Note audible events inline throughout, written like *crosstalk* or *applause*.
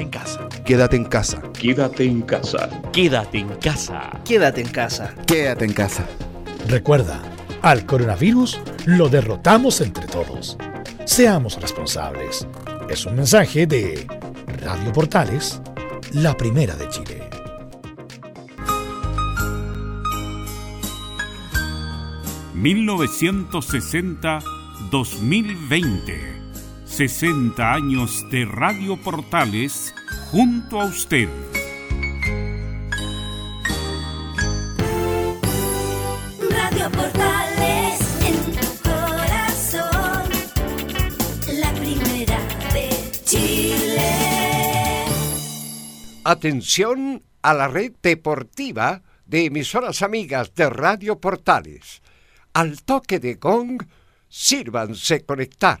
en casa. Quédate en casa. Quédate en casa. Quédate en casa. Quédate en casa. Quédate en casa. Recuerda, al coronavirus lo derrotamos entre todos. Seamos responsables. Es un mensaje de Radio Portales, la primera de Chile. ...1960-2020... 60 años de Radio Portales junto a usted. Radio Portales en tu corazón, la primera de Chile. Atención a la red deportiva de emisoras amigas de Radio Portales. Al toque de gong, sírvanse conectar.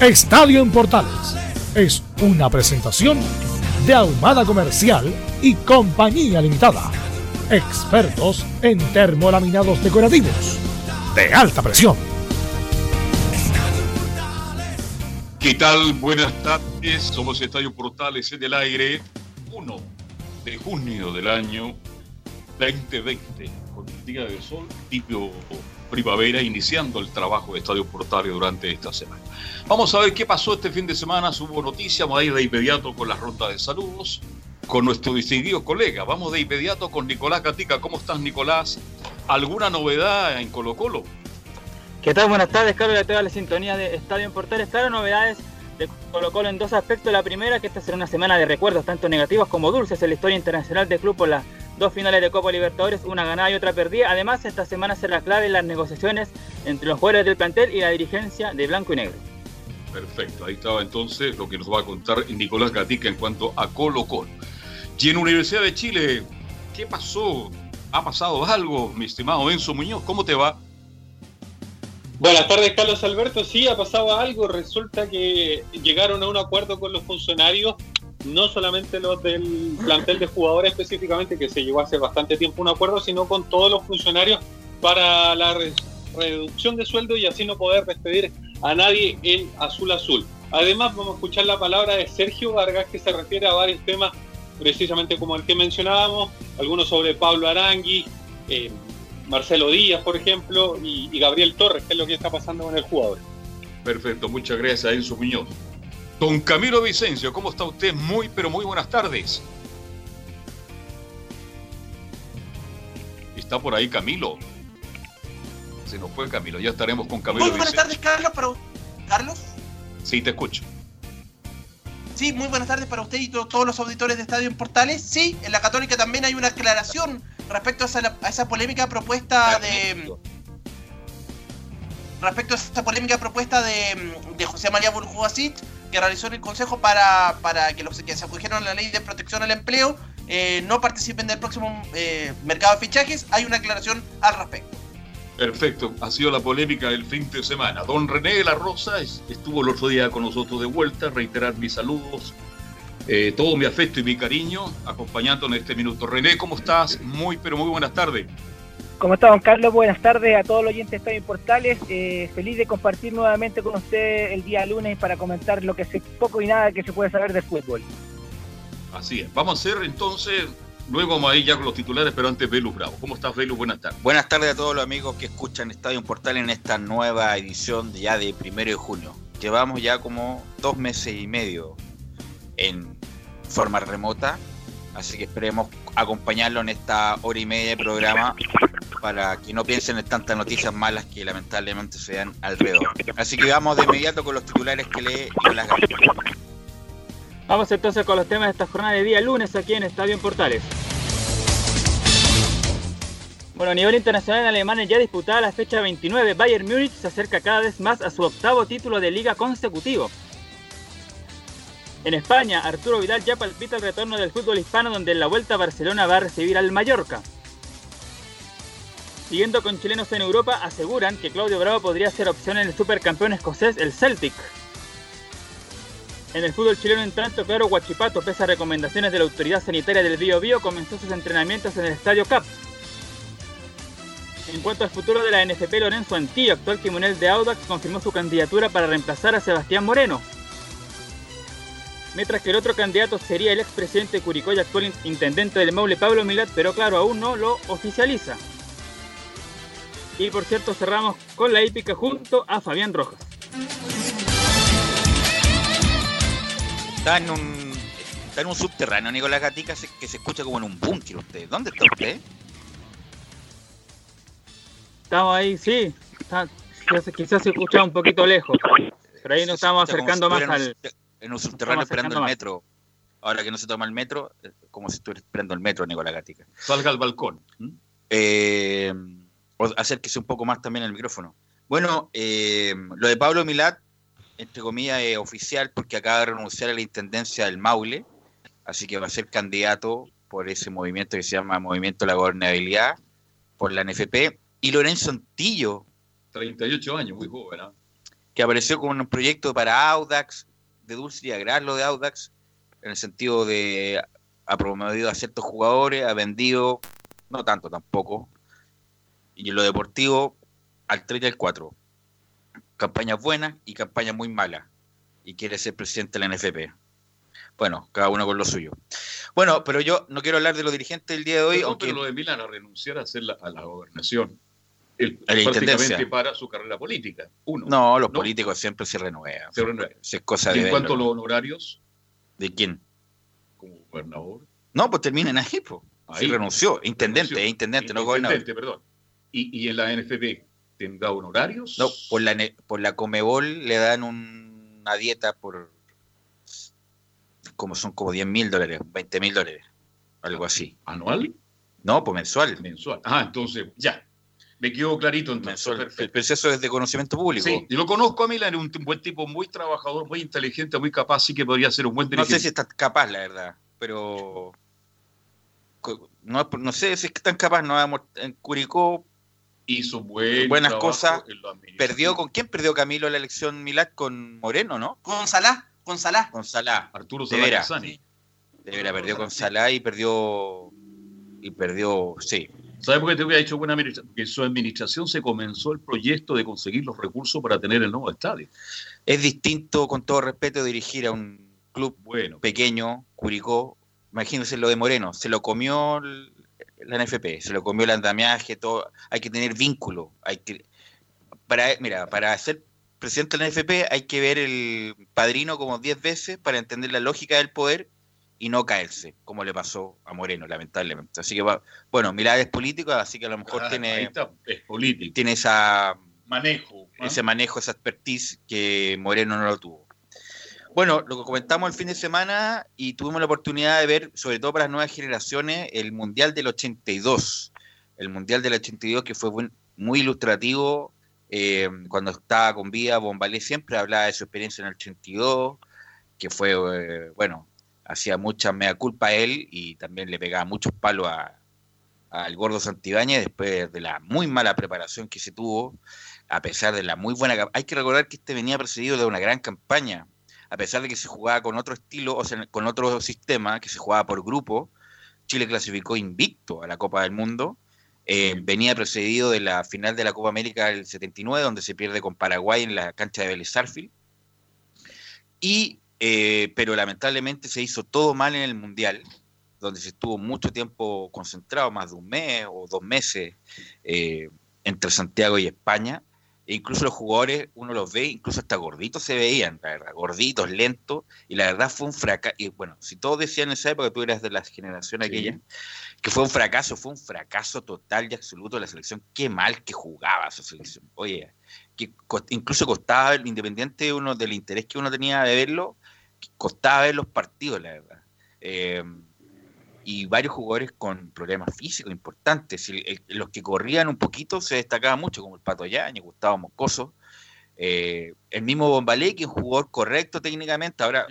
Estadio en Portales es una presentación de Ahumada Comercial y Compañía Limitada. Expertos en termolaminados decorativos de alta presión. ¿Qué tal? Buenas tardes. Somos Estadio Portales en el aire. 1 de junio del año 2020, con el día de sol, tipo primavera, iniciando el trabajo de Estadio Portales durante esta semana. Vamos a ver qué pasó este fin de semana. Hubo noticias. Vamos a ir de inmediato con la ronda de saludos con nuestro distinguido colega. Vamos de inmediato con Nicolás Catica. ¿Cómo estás, Nicolás? ¿Alguna novedad en Colo Colo? ¿Qué tal? Buenas tardes, Carlos. A toda la sintonía de Estadio en Portales. Claro, novedades de Colo Colo en dos aspectos. La primera, que esta será una semana de recuerdos, tanto negativos como dulces, en la historia internacional del club por las dos finales de Copa Libertadores, una ganada y otra perdida. Además, esta semana será clave en las negociaciones entre los jugadores del plantel y la dirigencia de Blanco y Negro. Perfecto, ahí estaba entonces lo que nos va a contar Nicolás Gatica en cuanto a Colo Colo. Y en Universidad de Chile, ¿qué pasó? ¿Ha pasado algo, mi estimado Enzo Muñoz? ¿Cómo te va? Buenas tardes, Carlos Alberto. Sí, ha pasado algo. Resulta que llegaron a un acuerdo con los funcionarios, no solamente los del plantel de jugadores específicamente, que se llevó hace bastante tiempo un acuerdo, sino con todos los funcionarios para la re- reducción de sueldo y así no poder despedir a nadie en azul azul. Además, vamos a escuchar la palabra de Sergio Vargas, que se refiere a varios temas, precisamente como el que mencionábamos, algunos sobre Pablo Arangui, eh, Marcelo Díaz, por ejemplo, y, y Gabriel Torres, que es lo que está pasando con el jugador. Perfecto, muchas gracias, Enzo Muñoz. Don Camilo Vicencio, ¿cómo está usted? Muy, pero muy buenas tardes. ¿Está por ahí Camilo? Se nos fue Camilo, ya estaremos con Camilo Muy buenas Vicencio. tardes, Carlos. Para... Carlos. Sí, te escucho. Sí, muy buenas tardes para usted y to- todos los auditores de Estadio en Portales. Sí, en la Católica también hay una aclaración respecto a esa, a esa polémica propuesta de. Respecto a esa polémica propuesta de, de José María Burjuasit, que realizó en el Consejo para, para que los que se acogieron a la ley de protección al empleo eh, no participen del próximo eh, mercado de fichajes, hay una aclaración al respecto. Perfecto, ha sido la polémica del fin de semana. Don René de la Rosa es- estuvo el otro día con nosotros de vuelta, reiterar mis saludos, eh, todo mi afecto y mi cariño, acompañándonos en este minuto. René, ¿cómo estás? Muy, pero muy buenas tardes. ¿Cómo está, don Carlos? Buenas tardes a todos los oyentes de Estadio Portales. Eh, feliz de compartir nuevamente con usted el día lunes para comentar lo que se poco y nada que se puede saber del fútbol. Así es. Vamos a hacer entonces, luego vamos a ir ya con los titulares, pero antes Velus Bravo. ¿Cómo estás, Velus? Buenas tardes. Buenas tardes a todos los amigos que escuchan Estadio Portal en esta nueva edición de ya de primero de junio. Llevamos ya como dos meses y medio en forma remota, así que esperemos acompañarlo en esta hora y media de programa para que no piensen en tantas noticias malas que lamentablemente se dan alrededor. Así que vamos de inmediato con los titulares que lee Nicolás Gatica. Vamos entonces con los temas de esta jornada de día lunes aquí en Estadio en Portales. Bueno, a nivel internacional en Alemania ya disputada la fecha 29, Bayern Múnich se acerca cada vez más a su octavo título de liga consecutivo. En España, Arturo Vidal ya palpita el retorno del fútbol hispano donde en la vuelta Barcelona va a recibir al Mallorca. Siguiendo con chilenos en Europa, aseguran que Claudio Bravo podría ser opción en el supercampeón escocés, el Celtic. En el fútbol chileno, en tanto, claro, Guachipato, pese a recomendaciones de la autoridad sanitaria del Bío Bío, comenzó sus entrenamientos en el Estadio Cap. En cuanto al futuro de la NFP, Lorenzo Antillo, actual timonel de Audax, confirmó su candidatura para reemplazar a Sebastián Moreno. Mientras que el otro candidato sería el expresidente de Curicó y actual in- intendente del Maule, Pablo Milat, pero claro, aún no lo oficializa. Y por cierto, cerramos con la hípica junto a Fabián Rojas. Está en un, está en un subterráneo, Nicolás Gatica, que se escucha como en un búnker usted. ¿Dónde está usted? Estamos ahí, sí. Está- quizás, se escucha un poquito lejos. Pero ahí nos estamos acercando más al. En un- subterráneo esperando el metro. Ahora que no se toma el metro, es como si estuviera esperando el metro, Nicolás Gatica. Salga al balcón. Eh, acérquese un poco más también al micrófono. Bueno, eh, lo de Pablo Milat, entre comillas, es oficial porque acaba de renunciar a la intendencia del Maule, así que va a ser candidato por ese movimiento que se llama Movimiento de la Gobernabilidad, por la NFP. Y Lorenzo Antillo, 38 años, muy joven, ¿ah? que apareció con un proyecto para Audax, de Dulce y Agrar, lo de Audax, en el sentido de ha promovido a ciertos jugadores, ha vendido, no tanto tampoco, y en lo deportivo, al 3 y al 4. Campañas buenas y campañas muy malas, y quiere ser presidente de la NFP. Bueno, cada uno con lo suyo. Bueno, pero yo no quiero hablar de los dirigentes del día de hoy, Pero, aunque pero lo de Milán a renunciar a, hacer la, a la gobernación. A la prácticamente intendencia. para su carrera política. Uno. no, los políticos siempre se renuevan. Se renueva. Si es cosa Y de en cuanto a los honorarios, ¿De quién? como gobernador. No, pues terminen ahí, pues. Sí, Ahí. renunció. Intendente, renunció. es intendente, no gobernador. Intendente, perdón. Y, y en la NFP tendrá honorarios. No, por la, por la Comebol le dan un una dieta por como son como 10 mil dólares, 20 mil dólares, algo así. ¿Anual? No, pues mensual. Mensual. Ah, entonces, ya. Me quedó clarito entonces. Mensual. El proceso es de conocimiento público. Sí, yo lo conozco a Milan, es un buen tipo, muy trabajador, muy inteligente, muy capaz, sí que podría ser un buen No dirigente. sé si está capaz, la verdad, pero no, no sé si es tan capaz. No en Curicó hizo buen buenas cosas. Perdió con quién perdió Camilo la elección Milán con Moreno, ¿no? Con Salah, con Salá. Arturo De Salá. De veras, perdió con Salá y perdió y perdió, sí. ¿Sabes por qué te hubiera dicho buena administración? Porque en su administración se comenzó el proyecto de conseguir los recursos para tener el nuevo estadio. Es distinto, con todo respeto, dirigir a un club Bueno, pequeño, Curicó. Imagínense lo de Moreno, se lo comió la NFP, se lo comió el andamiaje, todo. Hay que tener vínculo. Hay que, para, mira, para ser presidente de la NFP hay que ver el padrino como 10 veces para entender la lógica del poder y no caerse, como le pasó a Moreno, lamentablemente. Así que, bueno, Milagro es político, así que a lo mejor ah, tiene, está, es político. tiene esa Manejo. ese manejo, esa expertise que Moreno no lo tuvo. Bueno, lo que comentamos el fin de semana y tuvimos la oportunidad de ver, sobre todo para las nuevas generaciones, el Mundial del 82. El Mundial del 82 que fue muy ilustrativo. eh, cuando estaba con vida, Bombalé siempre hablaba de su experiencia en el 82, que fue, eh, bueno, hacía mucha mea culpa a él y también le pegaba muchos palos a- al gordo Santibáñez después de la muy mala preparación que se tuvo a pesar de la muy buena... Hay que recordar que este venía precedido de una gran campaña, a pesar de que se jugaba con otro estilo, o sea, con otro sistema, que se jugaba por grupo, Chile clasificó invicto a la Copa del Mundo, eh, venía precedido de la final de la Copa América del 79, donde se pierde con Paraguay en la cancha de Vélez Sarsfield, y, eh, pero lamentablemente se hizo todo mal en el Mundial, donde se estuvo mucho tiempo concentrado, más de un mes o dos meses, eh, entre Santiago y España. E incluso los jugadores, uno los ve, incluso hasta gorditos se veían, la verdad, gorditos, lentos, y la verdad fue un fracaso. Y bueno, si todos decían en esa época, tú eras de la generación aquella, que fue un fracaso, fue un fracaso total y absoluto de la selección. Qué mal que jugaba esa selección. Oye, que incluso costaba, independiente de uno del interés que uno tenía de verlo, costaba ver los partidos, la verdad. Eh, y varios jugadores con problemas físicos importantes. El- el- los que corrían un poquito se destacaban mucho, como el Pato Yañez, Gustavo Moscoso. Eh, el mismo Bombalé, que es un jugador correcto técnicamente, ahora,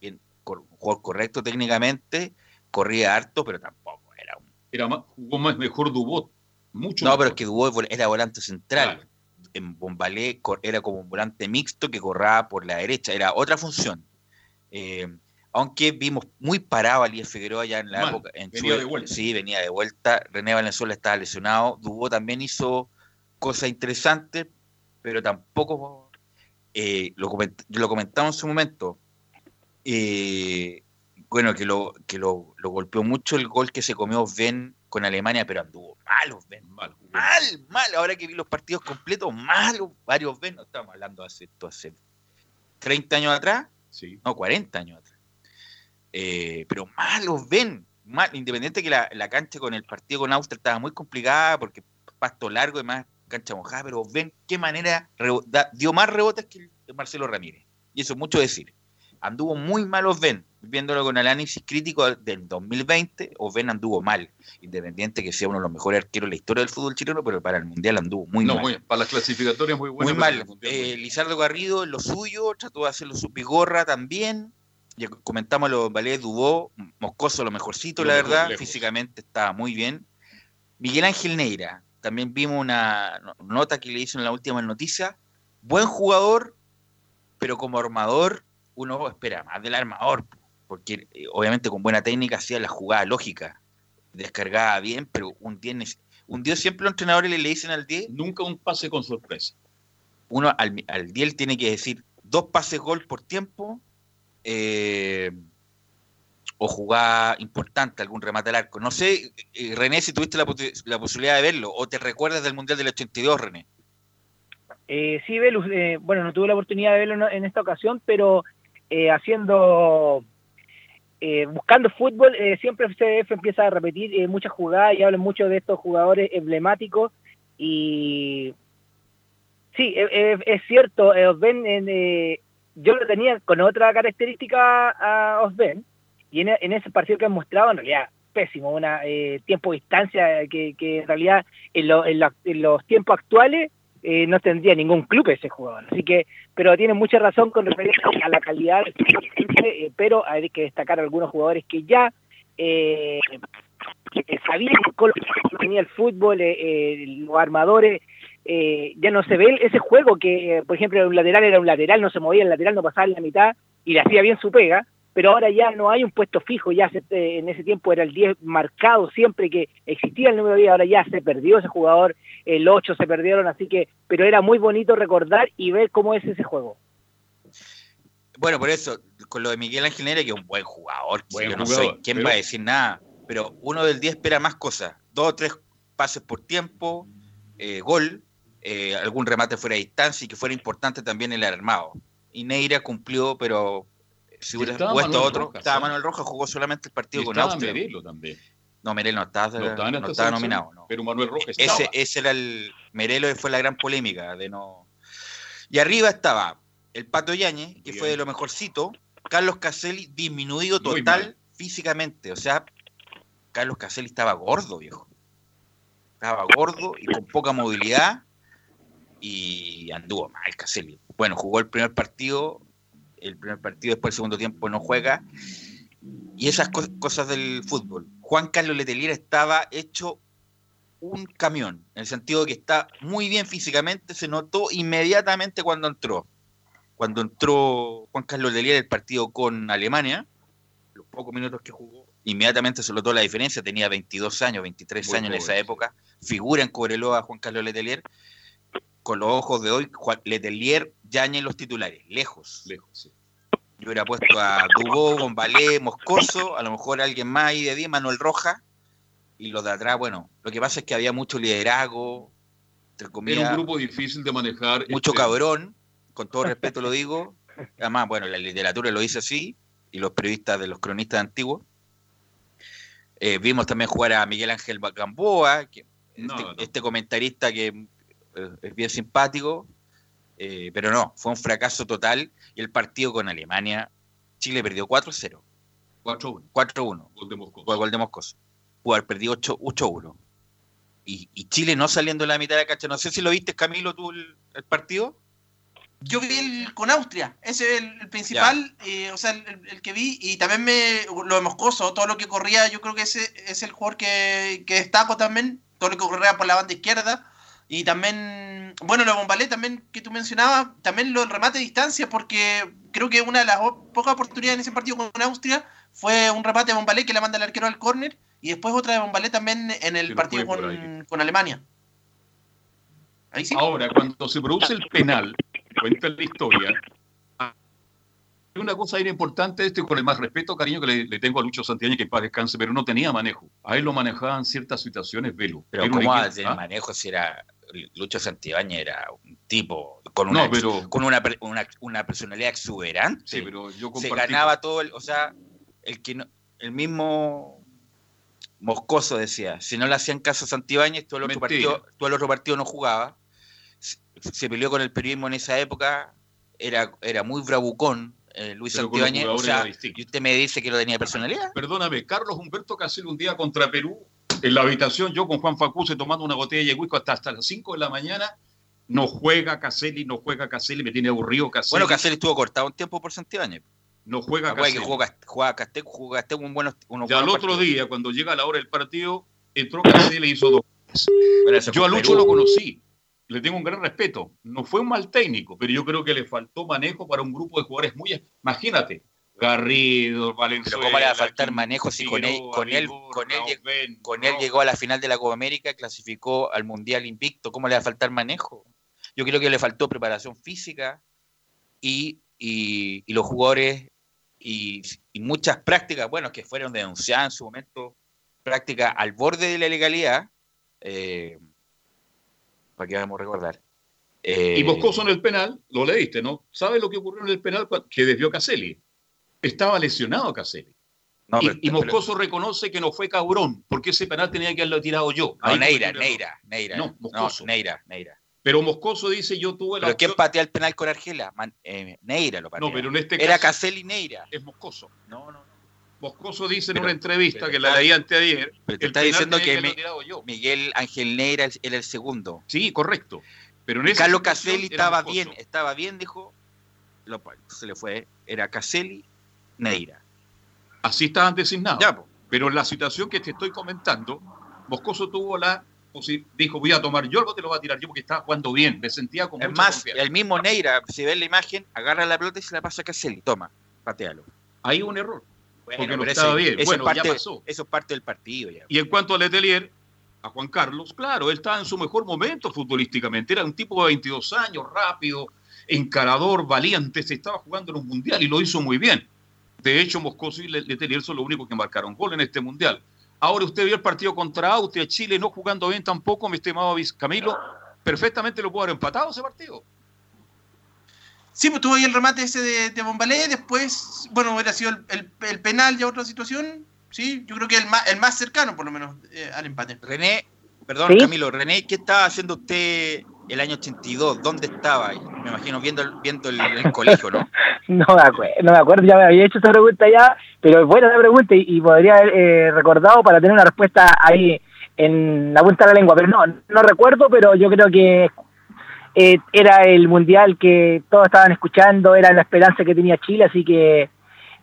bien, cor- un jugador correcto técnicamente, corría harto, pero tampoco era un... Era más, jugó más mejor Dubot. Mucho No, mejor. pero es que Dubó era volante central. En Bombalé era como un volante mixto que corraba por la derecha, era otra función. Eh, aunque vimos muy parado a Elías Figueroa ya en la Mal, época. En venía de vuelta. Sí, venía de vuelta. René Valenzuela estaba lesionado. Dubó también hizo cosas interesantes, pero tampoco eh, lo, coment- lo comentamos en su momento. Eh, bueno, que lo, que lo, lo golpeó mucho el gol que se comió Ben con Alemania, pero anduvo malo Ben. Mal, Mal, mal. Ahora que vi los partidos completos, malos, varios Ben. No estamos hablando hace, esto hace 30 años atrás, Sí. no, 40 años atrás. Eh, pero malos ven, mal, independiente que la, la cancha con el partido con Austria estaba muy complicada porque pasto largo y más cancha mojada, pero ven qué manera dio más rebotes que el Marcelo Ramírez. Y eso es mucho decir. Anduvo muy malos Ben, viéndolo con el análisis crítico del 2020, o Ben anduvo mal, independiente que sea uno de los mejores arqueros de la historia del fútbol chileno, pero para el Mundial anduvo muy no, mal. muy- para las clasificatorias muy buenas. Muy mal. Eh, Lizardo Garrido lo suyo, trató de hacerlo su pigorra también. Ya comentamos lo Valés Dubó, Moscoso lo mejorcito, Lo la mejor, verdad. lejos. Físicamente estaba muy bien. Miguel Ángel Neira, también vimos una no- nota que le hizo en la última noticia. Buen jugador, pero como armador, uno espera más del armador, porque eh, obviamente con buena técnica hacía la jugada lógica, descargaba bien, pero un 10 nece- un 10 siempre los entrenadores le, le dicen al 10 Nunca un pase con sorpresa. uno al, al 10 tiene que decir dos pases gol por tiempo eh, o jugada importante, algún remate al arco. No sé, eh, René, si tuviste la, la posibilidad de verlo o te recuerdas del Mundial del 82, René. Eh, sí, Velus, eh, bueno, no tuve la oportunidad de verlo en, en esta ocasión, pero eh, haciendo, eh, buscando fútbol, eh, siempre CDF empieza a repetir eh, muchas jugadas y hablan mucho de estos jugadores emblemáticos y sí, eh, eh, es cierto, eh, ven en, eh, yo lo tenía con otra característica a Osben, y en, ese partido que han mostrado, en realidad, pésimo, una eh, tiempo de distancia que, que en realidad en, lo- en los tiempos actuales eh, no tendría ningún club ese jugador. Así que, pero tiene mucha razón con referencia a la calidad, eh, pero hay que destacar algunos jugadores que ya eh, sabían que tenía el fútbol, eh, eh, los armadores, ya no se ve ese juego que, por ejemplo, un lateral era un lateral, no se movía el lateral, no pasaba en la mitad y le hacía bien su pega, pero ahora ya no hay un puesto fijo, ya se- eh, en ese tiempo era el 10 marcado siempre que existía el número 10, ahora ya se perdió ese jugador, el 8 se perdieron, así que, pero era muy bonito recordar y ver cómo es ese juego. Bueno, por eso, con lo de Miguel Ángel Neira, que es un buen jugador, si Buen yo no jugador, soy, ¿quién pero- va a decir nada? Pero uno del 10 espera más cosas, dos o tres pases por tiempo, eh, gol, eh, algún remate fuera de distancia y que fuera importante también el armado. Y Neira cumplió, pero puesto Manuel otro, Rojas, estaba. Manuel Rojas, jugó solamente el partido Y con Austria. Merelo también. No, Merelo no estaba, No no estaba nominado. no. Pero Manuel Rojas Ese, estaba. ese era el Merelo, fue la gran polémica de no. Y arriba estaba el Pato Yañez, que fue de lo mejorcito, Carlos Caselli disminuido total físicamente. O sea, Carlos Caselli estaba gordo, viejo. Estaba gordo y con poca movilidad y anduvo mal Caselli. Bueno, jugó el primer partido, el primer partido después el segundo tiempo no juega. Y esas cos- cosas del fútbol. Juan Carlos Letelier estaba hecho un camión, en el sentido de que está muy bien físicamente, se notó inmediatamente cuando entró. Cuando entró Juan Carlos Letelier el partido con Alemania, los pocos minutos que jugó, inmediatamente se notó la diferencia, tenía 22 años, 23 Muy años en esa época, figura en Cobreloa Juan Carlos Letelier, con los ojos de hoy, Juan Letelier, Yañez los titulares, lejos. Lejos, sí. Yo hubiera puesto a Dubó, Gonbalé, Moscoso, a lo mejor alguien más ahí de 10, Manuel Roja, y los de atrás, bueno, lo que pasa es que había mucho liderazgo, entre Era comillas, un grupo difícil de manejar. mucho este, cabrón, con todo respeto lo digo, además, bueno, la literatura lo dice así, y los periodistas de los cronistas antiguos. Eh, vimos también jugar a Miguel Ángel Gamboa, que No, este, no. este comentarista que es bien simpático, eh, pero no, fue un fracaso total. Y el partido con Alemania, Chile perdió 4-0, 4-1. 4-1, Gol de Moscú. fue gol de Moscoso. Pudo haber perdido 8 8-1. Y, y Chile no saliendo de la mitad de la cancha. No sé si lo viste, Camilo, tú el, el partido. Yo vi el con Austria, ese es el, el principal, eh, o sea, el, el- el que vi, y también me lo de Moscoso, todo lo que corría, yo creo que ese es el jugador que, que destaco también, todo lo que corría por la banda izquierda, y también, bueno, lo de Bombalé también que tú mencionabas, también lo del remate de distancia, porque creo que una de las pocas oportunidades en ese partido con Austria fue un remate de Bombalé que le manda el arquero al córner, y después otra de Bombalé también en el partido con, con Alemania. Ahí sí. Ahora, cuando se produce el penal, cuenta la historia, hay una cosa bien importante, este con el más respeto, cariño que le, le tengo a Lucho Santillán, que para descanse, pero no tenía manejo. A él lo manejaban ciertas situaciones, velo. Pero Era un ¿cómo va a equipo- tener ¿ah? manejo si era Lucho Santibáñez era un tipo con No, una, pero- con una, una, una personalidad exuberante? Sí, pero yo se compartí- ganaba todo, el, o sea, el que no- el mismo Moscoso decía, si no le hacían caso a Santibáñez, todo el otro Mentira. partido, todo el otro partido no jugaba. Se, se peleó con el periodismo en esa época, era, era muy bravucón eh, Luis Pero Santibáñez, o sea, y usted me dice que no tenía personalidad. Perdóname, Carlos Humberto Casel un día contra Perú, en la habitación, yo con Juan Facuse tomando una botella de whisky hasta, hasta las 5 de la mañana, no juega Caselli, no juega Caselli, me tiene aburrido Caselli. Bueno, Caselli estuvo cortado un tiempo por Santibáñez. no juega Acuérdate que Caselli. jugó, jugaba Castec, jugó un buenos, unos Ya al otro partidos. día, cuando llega la hora del partido, entró Caselli y hizo dos. Bueno, Yo a Lucho Perú. lo conocí, le tengo un gran respeto. No fue un mal técnico, pero yo creo que le faltó manejo para un grupo de jugadores muy. Imagínate, Garrido, Valenzuela. Pero cómo le va a faltar manejo si con él, con él, con él, con llegó a la final de la Copa América, clasificó al Mundial Invicto, ¿cómo le va a faltar manejo? Yo creo que le faltó preparación física y, y- y los jugadores y, y muchas prácticas, bueno, que fueron denunciadas en su momento, prácticas al borde de la legalidad, eh, para que vamos a recordar. Eh, Y Moscoso en el penal, lo leíste, ¿no? ¿Sabes lo que ocurrió en el penal que desvió Caselli? Estaba lesionado Caselli. no, y, y pero- Moscoso reconoce que no fue cabrón, porque ese penal tenía que haberlo tirado yo. no, Ahí Neira. Neira, Neira. No, No, Moscoso. Neira, Neira. Pero Moscoso dice, yo tuve la ¿Pero quién patea el penal con Argela? Man- eh, Neira lo patea. No, pero en este Era caso- Caselli Neira. Es Moscoso. No, no. Moscoso dice en una entrevista pero que la leí anteayer. Pero te el está diciendo que mi- yo. Miguel Ángel Neira era el segundo. Sí, correcto. Pero en Carlos Caselli estaba bien, estaba bien, dijo. Lo, se le fue. Era Caselli, Neira. Así estaban designados. Ya. Pero en la situación que te estoy comentando, Moscoso tuvo la dijo, voy a tomar yo, algo te lo voy a tirar yo porque estaba jugando bien. Me sentía con Es mucha más, confianza. el mismo Neira, si ves la imagen, agarra la pelota y se la pasa a Caselli. Toma, patealo. Ahí un error. Bueno, porque no estaba bien. Eso, Bueno, ya pasó. eso es parte del partido ya. Y en cuanto a Letelier, a Juan Carlos, claro, él estaba en su mejor momento futbolísticamente. Era un tipo de 22 años, rápido, encarador, valiente. Se estaba jugando en un mundial y lo hizo muy bien. De hecho, Moscoso y Le- Letelier son los únicos que marcaron gol en este mundial. Ahora usted vio el partido contra Austria, Chile no jugando bien tampoco, mi estimado Camilo. Perfectamente lo pudo haber empatado ese partido. Sí, pues tuvo ahí el remate ese de, de Bombalé, después, bueno, hubiera sido el, el- el penal ya otra situación, sí, yo creo que el más, el más cercano por lo menos eh, al empate. René, perdón, ¿Sí? Camilo, René, ¿qué estaba haciendo usted el año 82? ¿Dónde estaba? Me imagino viendo viendo el, colegio, ¿no? *laughs* No me acuerdo, no me acuerdo, ya me había hecho esa pregunta ya, pero es buena la pregunta y, y podría haber eh, recordado para tener una respuesta ahí en la punta de la lengua, pero no, no recuerdo, pero yo creo que eh, era el mundial que todos estaban escuchando, era la esperanza que tenía Chile, así que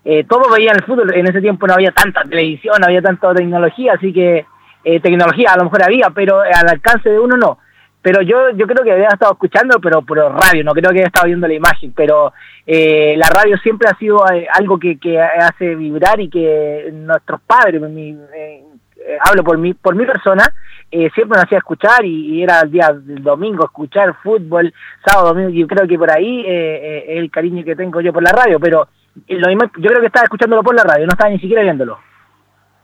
eh, todos veían el fútbol, en ese tiempo no había tanta televisión, no había tanta tecnología, así que eh, tecnología a lo mejor había, pero al alcance de uno no. Pero yo yo creo que había estado escuchando, pero por radio, no creo que haya estado viendo la imagen, pero eh, la radio siempre ha sido eh, algo que, que hace vibrar y que nuestros padres, eh, eh, hablo por mi, por mi persona, siempre nos hacía escuchar y, y era el día del domingo escuchar fútbol, sábado, domingo, yo creo que por ahí es el cariño que tengo yo por la radio, pero lo yo creo que estaba escuchándolo por la radio, no estaba ni siquiera viéndolo.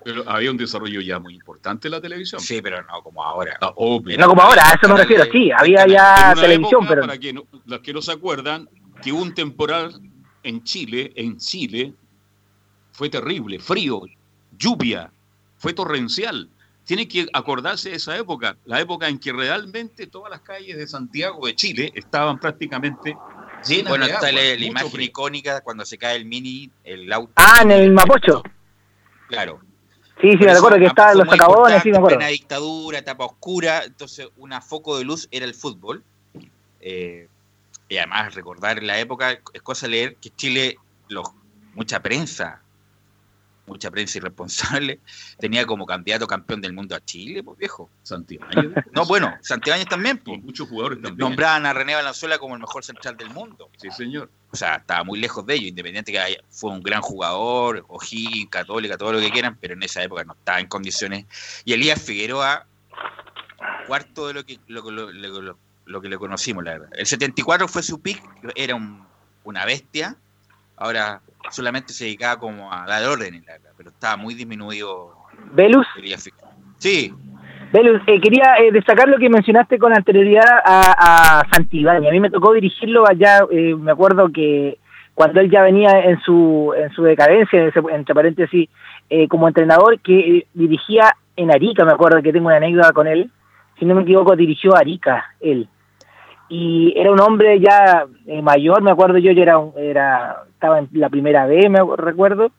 Pero había un desarrollo ya muy importante en la televisión. Sí, pero no como ahora. Ah, obvio. No como ahora, a eso me refiero, sí, había ya televisión, época, pero... Para que no- los que no se acuerdan, que un temporal en Chile, en Chile, fue terrible, frío, lluvia, fue torrencial. Tiene que acordarse de esa época, la época en que realmente todas las calles de Santiago de Chile estaban prácticamente llenas Bueno, de está la, imagen frío. icónica cuando se cae el mini, el auto. Ah, en el Mapocho. Claro. Sí, sí, me eso recuerdo que fue estaban los muy sacabones, sí, me acuerdo. plena dictadura, etapa oscura, entonces una foco de luz era el fútbol. Eh, y además recordar la época, es cosa leer que Chile, los, mucha prensa, mucha prensa irresponsable, tenía como candidato campeón del mundo a Chile, pues viejo. Santibáñez. *laughs* No, bueno, Santibáñez también. pues. Muchos jugadores también. Nombraban a René Valenzuela como el mejor central del mundo. Sí, señor. O sea, estaba muy lejos de ello, independiente que haya- fue un gran jugador, O'Higgins, Católica, todo lo que quieran, pero en esa época no estaba en condiciones. Y Elías Figueroa, cuarto de lo que lo, que- lo- lo- lo- lo que le conocimos, la verdad. El 74 fue su pick, era un- una bestia, ahora solamente se dedicaba como a dar órdenes, pero estaba muy disminuido Velus. Sí, Velus, eh, quería eh, destacar lo que mencionaste con anterioridad a, a Santibáñez. A mí me tocó dirigirlo allá, eh, me acuerdo que cuando él ya venía en su, en su decadencia, ese- entre paréntesis, eh, como entrenador, que eh, dirigía en Arica, me acuerdo que tengo una anécdota con él, si no me equivoco, dirigió Arica, él. Y era un hombre ya eh, mayor, me acuerdo yo, yo era, un- era estaba en la primera B, me recuerdo,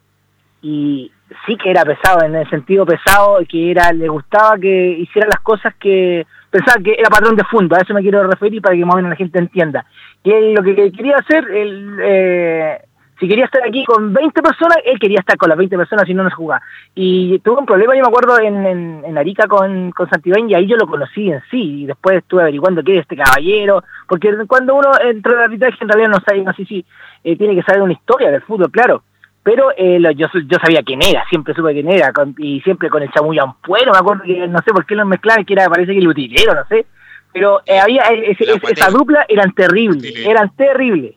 y sí que era pesado, en el sentido pesado, que era le gustaba que hiciera las cosas que pensaba que era patrón de fondo, a eso me quiero referir para que más o menos la gente entienda. Que él lo que que quería hacer, él, eh, si quería estar aquí con 20 personas, él quería estar con las 20 personas, si no, no se jugaba. Y tuve un problema, yo me acuerdo, en, en, en Arica con, con Santibáñez, y ahí yo lo conocí en sí, y después estuve averiguando qué es este caballero, porque cuando uno entra al arbitraje en realidad no sabe, no sé si eh, tiene que saber una historia del fútbol, claro, pero eh, lo- yo, yo sabía quién era, siempre supe quién era, con- y siempre con el chamuyo ampuero, me acuerdo que no sé por qué lo mezclaban, que era, parece que el utilero, no sé, pero eh, había ese- esa dupla eran terribles, eran terribles.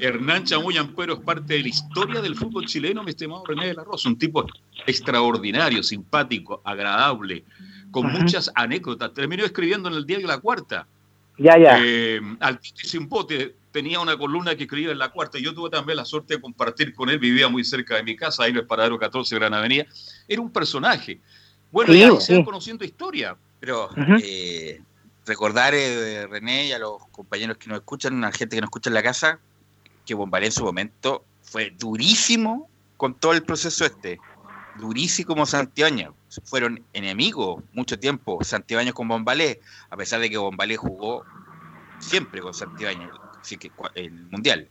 Hernán Chamuy Ampuero es parte de la historia del fútbol chileno, mi estimado René de la Rosa, un tipo extraordinario, simpático, agradable, con muchas anécdotas. Terminó escribiendo en el diario La Cuarta. Ya, ya. Eh, Altito y Simpote tenía una columna que escribía en La Cuarta. Yo tuve también la suerte de compartir con él, vivía muy cerca de mi casa, ahí en el Paradero 14, Gran Avenida. Era un personaje. Bueno, Sí, y ahí se sí. conociendo historia. Pero eh, recordar, eh, René, y a los compañeros que nos escuchan, a la gente que nos escucha en la casa, que Bombalé en su momento fue durísimo con todo el proceso este. Durísimo como Santibáñez. Fueron enemigos mucho tiempo Santibáñez con Bombalé, a pesar de que Bombalé jugó siempre con Santibáñez, así que el Mundial.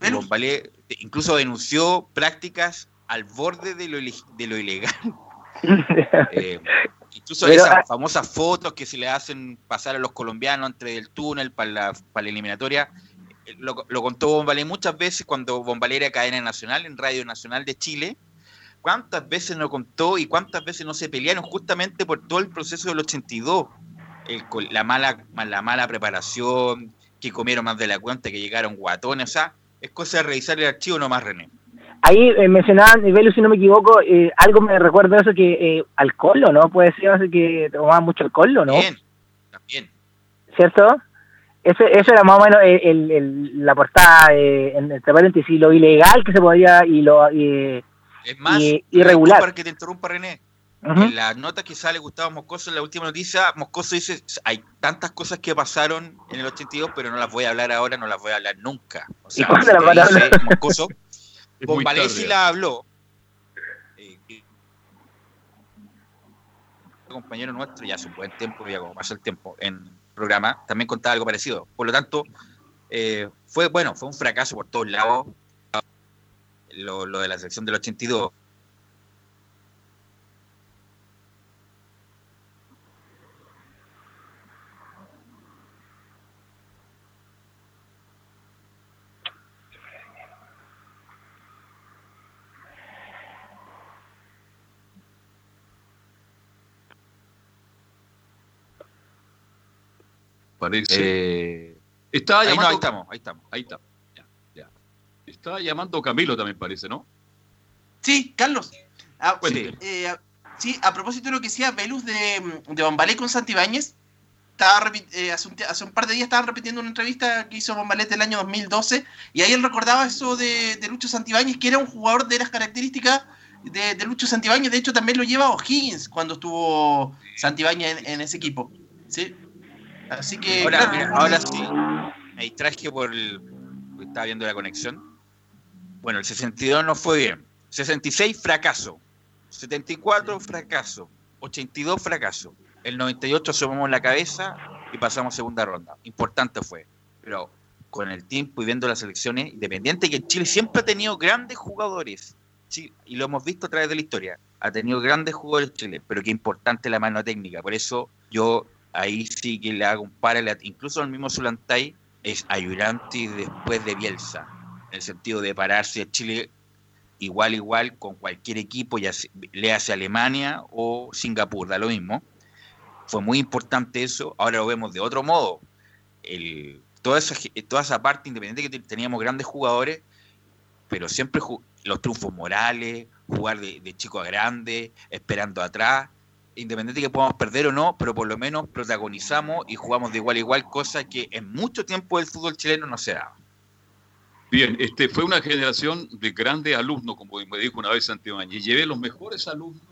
Y Bombalé incluso denunció prácticas al borde de lo, de lo ilegal. *laughs* Eh, incluso Pero, esas ah- famosas fotos que se le hacen pasar a los colombianos entre el túnel para la, para la eliminatoria, eh, lo, lo contó Bombalé muchas veces cuando Bombalé era cadena nacional en Radio Nacional de Chile. ¿Cuántas veces no contó y cuántas veces no se pelearon justamente por todo el proceso del 82? El la, mala, la mala preparación, que comieron más de la cuenta, que llegaron guatones. O sea, es cosa de revisar el archivo nomás, René. Ahí eh, mencionaban, si no me equivoco, eh, algo me recuerda eso que eh, alcohol, ¿o ¿no? Puede ser así que tomaba mucho alcohol, ¿o ¿no? Bien, también. ¿Cierto? Ese, eso era más o menos el, la portada, eh, en- entre paréntesis, lo ilegal que se podía y lo Es más, y- irregular. para que te interrumpa, René. En la nota que sale Gustavo Moscoso en la última noticia, Moscoso dice, hay tantas cosas que pasaron en el 82, pero no las voy a hablar ahora, no las voy a hablar nunca. O sea, ¿Y cuándo las te van a dice? Moscoso, *laughs* sí la habló. eh, compañero nuestro, ya hace un buen tiempo, ya como pasó el tiempo, en programa, también contaba algo parecido. Por lo tanto, eh, fue, bueno, fue un fracaso por todos lados lo, lo de la selección del 82. Parece. Eh, Estaba ahí no, llamando. ahí estamos, ahí estamos. Ahí está. Ya, ya. Estaba llamando Camilo también parece, ¿no? Sí, Carlos. Ah, Cuente. eh, sí, a propósito de lo que decía Velus de, de Bombalé con Santibáñez, estaba eh, hace, un, hace un par de días estaban repitiendo una entrevista que hizo Bombalé del año 2012 y ahí él recordaba eso de, de Lucho Santibáñez, que era un jugador de las características de, de Lucho Santibáñez. De hecho, también lo lleva O'Higgins cuando estuvo Santibáñez en, en ese equipo. ¿sí? Así que. Ahora, claro, mira, ahora sí, me distraje por el. Estaba viendo la conexión. Bueno, el 62 no fue bien. 66, fracaso. 74, fracaso. 82, fracaso. El 98 asomamos la cabeza y pasamos segunda ronda. Importante fue. Pero con el tiempo y viendo las elecciones, independiente que Chile siempre ha tenido grandes jugadores. Sí, y lo hemos visto a través de la historia. Ha tenido grandes jugadores Chile, pero qué importante la mano técnica. Por eso yo ahí sí que le hago un paralelo. Incluso el mismo Zulantay es ayudante después de Bielsa. En el sentido de pararse a Chile igual, igual con cualquier equipo, ya le hace Alemania o Singapur, da lo mismo. Fue muy importante eso. Ahora lo vemos de otro modo. Toda, esa, parte, independiente que te- teníamos grandes jugadores, pero siempre los triunfos morales, jugar de chico a grande, esperando atrás, independiente que podamos perder o no, pero por lo menos protagonizamos y jugamos de igual a igual, cosa que en mucho tiempo del fútbol chileno no se daba. Bien, este fue una generación de grandes alumnos, como me dijo una vez Santibáñez. Llevé los mejores alumnos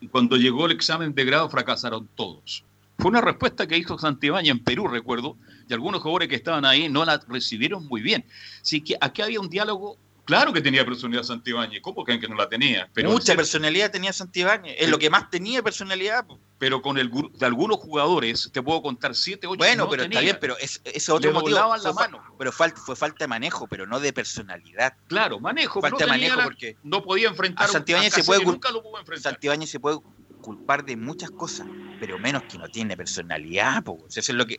y cuando llegó el examen de grado fracasaron todos. Fue una respuesta que hizo Santibáñez en Perú, recuerdo, y algunos jugadores que estaban ahí no la recibieron muy bien. Así que aquí había un diálogo, claro que tenía personalidad Santibáñez, ¿cómo creen que no la tenía? Pero Mucha ser- personalidad tenía Santibáñez, es lo que más tenía personalidad. po. pero con el de algunos jugadores, te puedo contar siete, ocho. Bueno, no pero tenía. está bien, pero es- ese otro Le motivo. la Fue, mano. pero fal- fue falta de manejo, pero no de personalidad. Claro, manejo, Falta de manejo la- porque no podía enfrentar a Santibáñez se puede nunca lo pudo enfrentar. Santibáñez se puede culpar de muchas cosas, pero menos que no tiene personalidad. po. Eso es lo que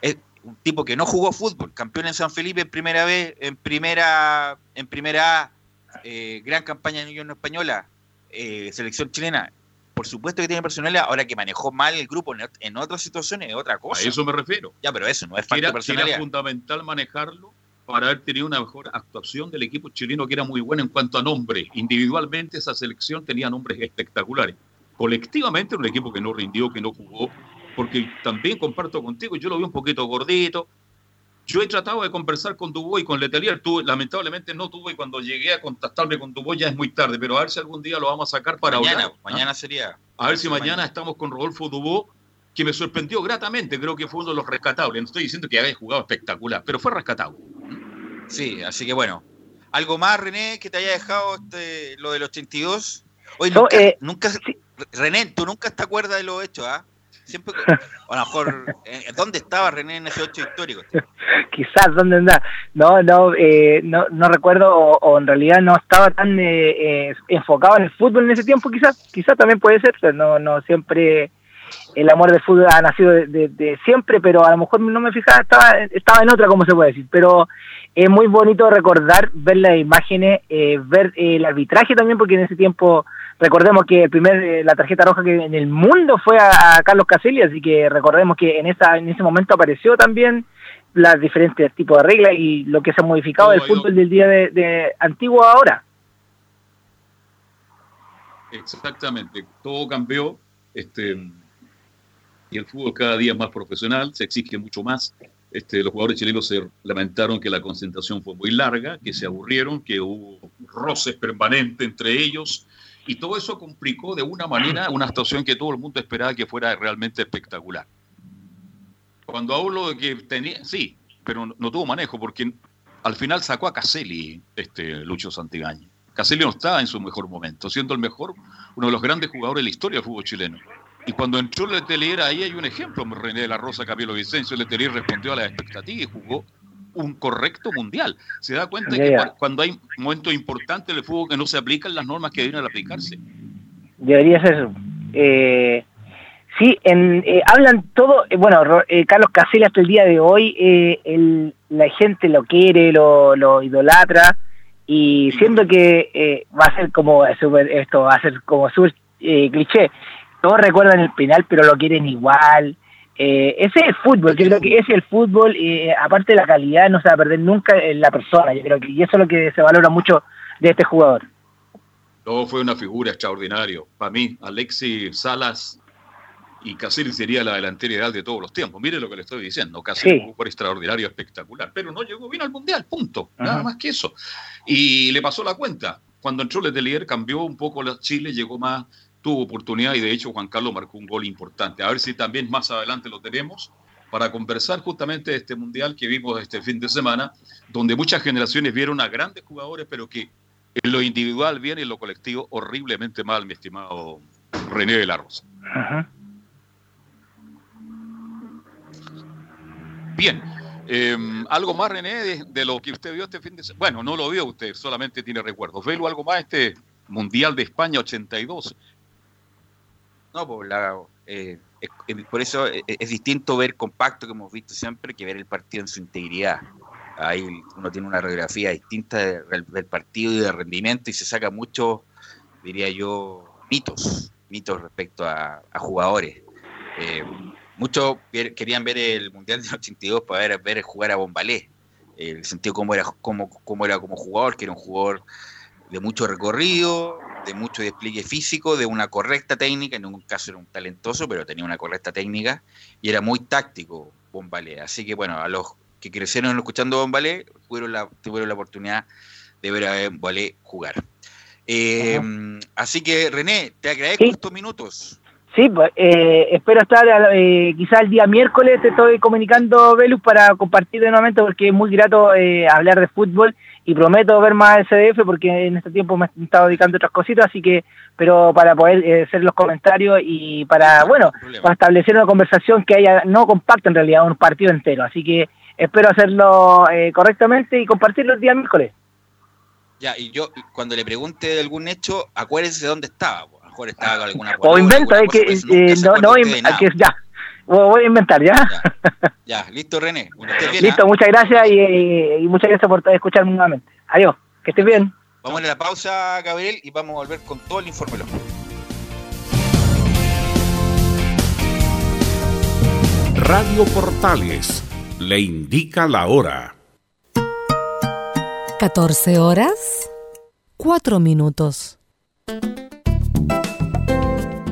es un tipo que no jugó fútbol, campeón en San Felipe en primera vez, en primera, en primera A, eh, gran campaña en Unión Española, eh, selección chilena. Por supuesto que tiene personalidad, ahora que manejó mal el grupo en, ot- en otras situaciones es otra cosa. A eso me refiero. Ya, pero eso no es era, fundamental manejarlo para haber tenido una mejor actuación del equipo chileno que era muy buena en cuanto a nombres. Individualmente esa selección tenía nombres espectaculares. Colectivamente era un equipo que no rindió, que no jugó, porque también comparto contigo, yo lo vi un poquito gordito. Yo he tratado de conversar con Dubois y con Letelier, tuve, lamentablemente no tuve, y cuando llegué a contactarme con Dubois ya es muy tarde, pero a ver si algún día lo vamos a sacar para mañana, hablar. ¿ah? mañana sería. A ver si Mañana. mañana estamos con Rodolfo Dubó, que me sorprendió gratamente, creo que fue uno de los rescatables. No estoy diciendo que haya jugado espectacular, pero fue rescatado. Sí, así que bueno. ¿Algo más, René, que te haya dejado este, lo del 82? Oye, nunca, eh, nunca- René, tú nunca te acuerdas de los hechos, ¿ah? Siempre, a lo mejor, eh, ¿dónde estaba René en ese hecho histórico? *laughs* quizás dónde anda no no eh, no, no recuerdo o, o en realidad no estaba tan eh, eh, enfocado en el fútbol en ese tiempo quizás quizás también puede ser no no siempre el amor del fútbol ha nacido de, de- de siempre pero a lo mejor no me fijaba estaba estaba en otra como se puede decir pero es muy bonito recordar ver las imágenes eh, ver eh, el arbitraje también porque en ese tiempo recordemos que el primer eh, la tarjeta roja que en el mundo fue a, a Carlos Caselli así que recordemos que en esa en ese momento apareció también las diferentes tipos de reglas y lo que se ha modificado del fútbol del día de, de antiguo a ahora. Exactamente, todo cambió. Este, y el fútbol cada día más profesional, se exige mucho más. Este, los jugadores chilenos se lamentaron que la concentración fue muy larga, que se aburrieron, que hubo roces permanentes entre ellos. Y todo eso complicó de una manera una actuación que todo el mundo esperaba que fuera realmente espectacular. Cuando hablo de que tenía, sí, pero no, tuvo manejo porque al final sacó a Caselli, este Lucho Santigaña. Caselli no estaba en su mejor momento, siendo el mejor, uno de los grandes jugadores de la historia del fútbol chileno. Y cuando entró Letelier, ahí hay un ejemplo, René de la Rosa, Camilo Vicencio, Letelier respondió a las expectativas y jugó un correcto mundial. Se da cuenta que cuando hay momentos importantes del fútbol que no se aplican las normas que deben aplicarse. Debería ser eso. Eh, sí, en, eh, hablan todo, eh, bueno, eh, Carlos Caselli hasta el día de hoy, eh, el- la gente lo quiere, lo, lo idolatra, y siendo que eh, va a ser como super, esto va a ser como súper eh, cliché, todos recuerdan el penal, pero lo quieren igual. Eh, ese es el fútbol, yo creo que ese es el fútbol, eh, aparte de la calidad, no se va a perder nunca en la persona, yo creo que, y eso es lo que se valora mucho de este jugador. Todo fue una figura extraordinaria. Para mí, Alexis Salas y Caselli sería la delantera ideal de todos los tiempos. Mire lo que le estoy diciendo. Caselli Sí. por extraordinario, espectacular, pero no llegó bien al Mundial, punto. Ajá. Nada más que eso. Y le pasó la cuenta. Cuando entró Letelier cambió un poco la Chile, llegó más, tuvo oportunidad y de hecho Juan Carlos marcó un gol importante. A ver si también más adelante lo tenemos para conversar justamente de este Mundial que vimos este fin de semana, donde muchas generaciones vieron a grandes jugadores, pero que en lo individual bien y en lo colectivo horriblemente mal, mi estimado René de la Rosa. Bien, eh, algo más René de, de lo que usted vio este fin de semana. Bueno, no lo vio usted, solamente tiene recuerdos. Velo algo más este Mundial de España 82. No, pues la, eh, por eso es, es distinto ver compacto que hemos visto siempre que ver el partido en su integridad. Ahí uno tiene una radiografía distinta de- del, del partido y de rendimiento y se saca muchos, diría yo, mitos, mitos respecto a, jugadores. Eh, muchos querían ver el Mundial del 82 para ver, ver jugar a Bombalé, el sentido cómo era, cómo, cómo era como jugador, que era un jugador de mucho recorrido, de mucho despliegue físico, de una correcta técnica, en ningún caso era un talentoso, pero tenía una correcta técnica y era muy táctico Bombalé. Así que bueno, a los que crecieron escuchando Bombalé, tuvieron la, tuvieron la oportunidad de ver a Bombalé jugar. Eh, así que René, te agradezco Sí. estos minutos. Sí, pues eh, espero estar eh, quizás el día miércoles, te estoy comunicando, Velus, para compartir de nuevamente porque es muy grato eh, hablar de fútbol y prometo ver más el CDF porque en este tiempo me he estado dedicando a otras cositas, así que, pero para poder eh, hacer los comentarios y para, bueno, para establecer una conversación que haya, no compacta en realidad, un partido entero, así que espero hacerlo eh, correctamente y compartirlo el día miércoles. Ya, y yo cuando le pregunte de algún hecho, acuérdese de dónde estaba. po. Mejor estaba con alguna O inventa, que cosa, pues eh, no, no, que ya, voy a inventar, ¿ya? Ya, *laughs* listo René. Bueno, estés bien, Listo, ¿ah? muchas gracias y, y muchas gracias por escucharme nuevamente. Adiós, que estés bien. Vamos a la pausa, Gabriel, y vamos a volver con todo el informe. Radio Portales le indica la hora. 14 horas, 4 minutos.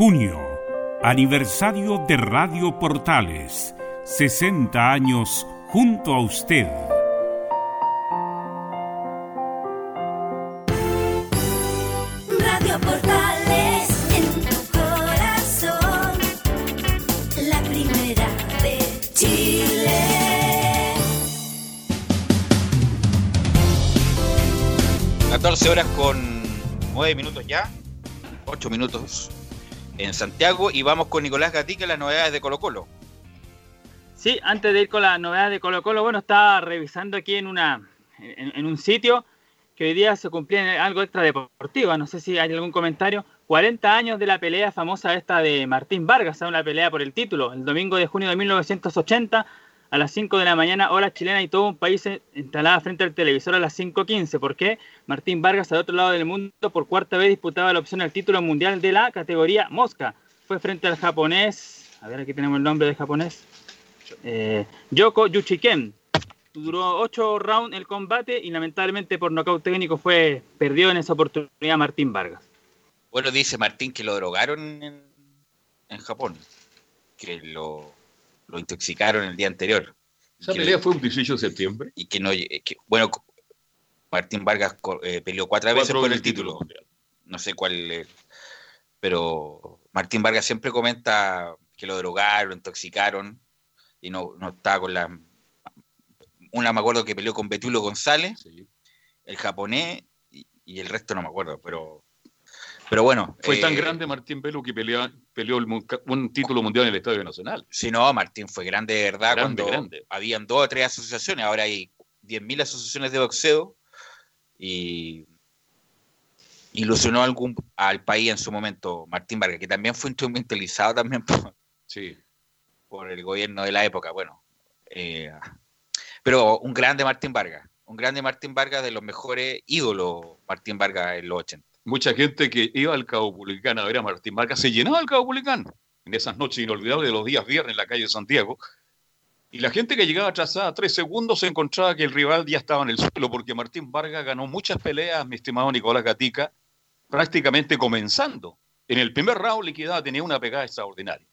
Junio, aniversario de Radio Portales. 60 años junto a usted. Radio Portales en tu corazón, la primera de Chile. 14 horas con 9 minutos ya. 8 minutos en Santiago. Y vamos con Nicolás Gatica, las novedades de Colo Colo. Sí, antes de ir con las novedades de Colo Colo, bueno, estaba revisando aquí en una en, un sitio que hoy día se cumplía algo extra deportivo. No sé si hay algún comentario. 40 años de la pelea famosa esta de Martín Vargas, una pelea por el título. El domingo de junio de 1980, a las 5 de la mañana, hora chilena, y todo un país instalada frente al televisor a las 5.15. ¿Por qué? Martín Vargas, al otro lado del mundo, por cuarta vez disputaba la opción al título mundial de la categoría Mosca. Fue frente al japonés, a ver, aquí tenemos el nombre del japonés, eh, Yoko Yuchiken. Duró 8 rounds el combate y lamentablemente por nocaut técnico fue perdió en esa oportunidad Martín Vargas. Bueno, dice Martín que lo drogaron en, en Japón, que lo, lo intoxicaron el día anterior. Esa pelea le- fue un 18 de septiembre. y que no eh, que- bueno Martín Vargas eh, peleó cuatro veces por el título no sé cuál es, pero Martín Vargas siempre comenta que lo drogaron lo intoxicaron y no, no estaba con la una me acuerdo que peleó con Betulo González el japonés y, y el resto no me acuerdo pero pero bueno Fue tan eh, grande Martín Velo que pelea- peleó el un título mundial en el Estadio Nacional. Si no, Martín fue grande de verdad Grande, cuando grande. habían dos o tres asociaciones, ahora hay 10.000 asociaciones de boxeo y ilusionó algún, al país en su momento Martín Vargas, que también fue instrumentalizado también por, por el gobierno de la época, bueno. eh, pero un grande Martín Vargas, un grande Martín Vargas de los mejores ídolos Martín Vargas en los 80. Mucha gente que iba al Caupolicán a ver a Martín Vargas se llenaba el Caupolicán en esas noches inolvidables de los días viernes en la calle de Santiago. Y la gente que llegaba atrasada tres segundos se encontraba que el rival ya estaba en el suelo porque Martín Vargas ganó muchas peleas, mi estimado Nicolás Gatica, prácticamente comenzando. En el primer round liquidada tenía una pegada extraordinaria.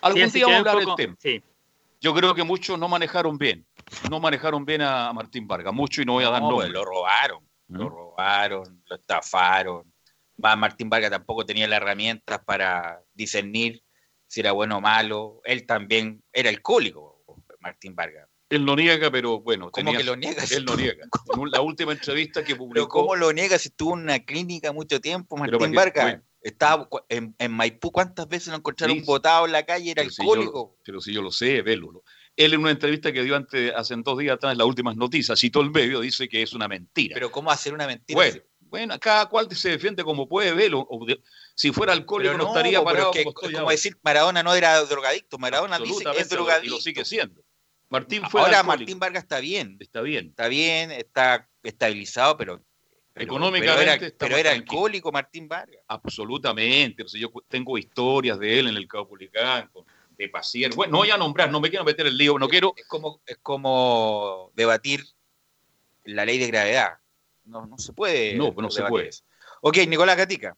Algún día vamos a hablar del tema. Yo creo que muchos no manejaron bien. No manejaron bien a Martín Vargas, mucho y no voy a dar No, nombres. lo robaron, lo robaron, lo estafaron. Más Martín Vargas tampoco tenía las herramientas para discernir si era bueno o malo. Él también era alcohólico, Martín Vargas. Él lo niega, pero bueno. ¿Cómo tenía- que lo niega? Él lo niega. *laughs* En la última entrevista que Pero publicó. ¿cómo lo niega si estuvo en una clínica mucho tiempo, Pero Martín Vargas? bueno. Estaba en, en Maipú, ¿cuántas veces lo encontraron Sí, botado en la calle? Era pero si yo lo- alcohólico. pero si yo lo sé, velo. Él en una entrevista que dio antes, hace dos días atrás, en las últimas noticias, citó el medio, dice que es una mentira. Pero ¿cómo hacer una mentira? Bueno, bueno, cada cual se defiende como puede. O de- si fuera alcohólico no, estaría parado es que como decir Maradona no era drogadicto. Maradona dice que es drogadicto. Y lo sigue siendo. Martín fue Ahora alcohólico. Martín Vargas está bien. Está bien. Está bien, está estabilizado, pero. pero- Económicamente Pero era, pero alcohólico Martín Vargas. Absolutamente. Si yo tengo historias de él en el Caupolicán, con- de Pasier. Bueno, no voy a nombrar, no me quiero meter el lío, no quiero. Es como, es como debatir la ley de gravedad. No, no se puede. No, no se puede. Ok, Nicolás Gatica.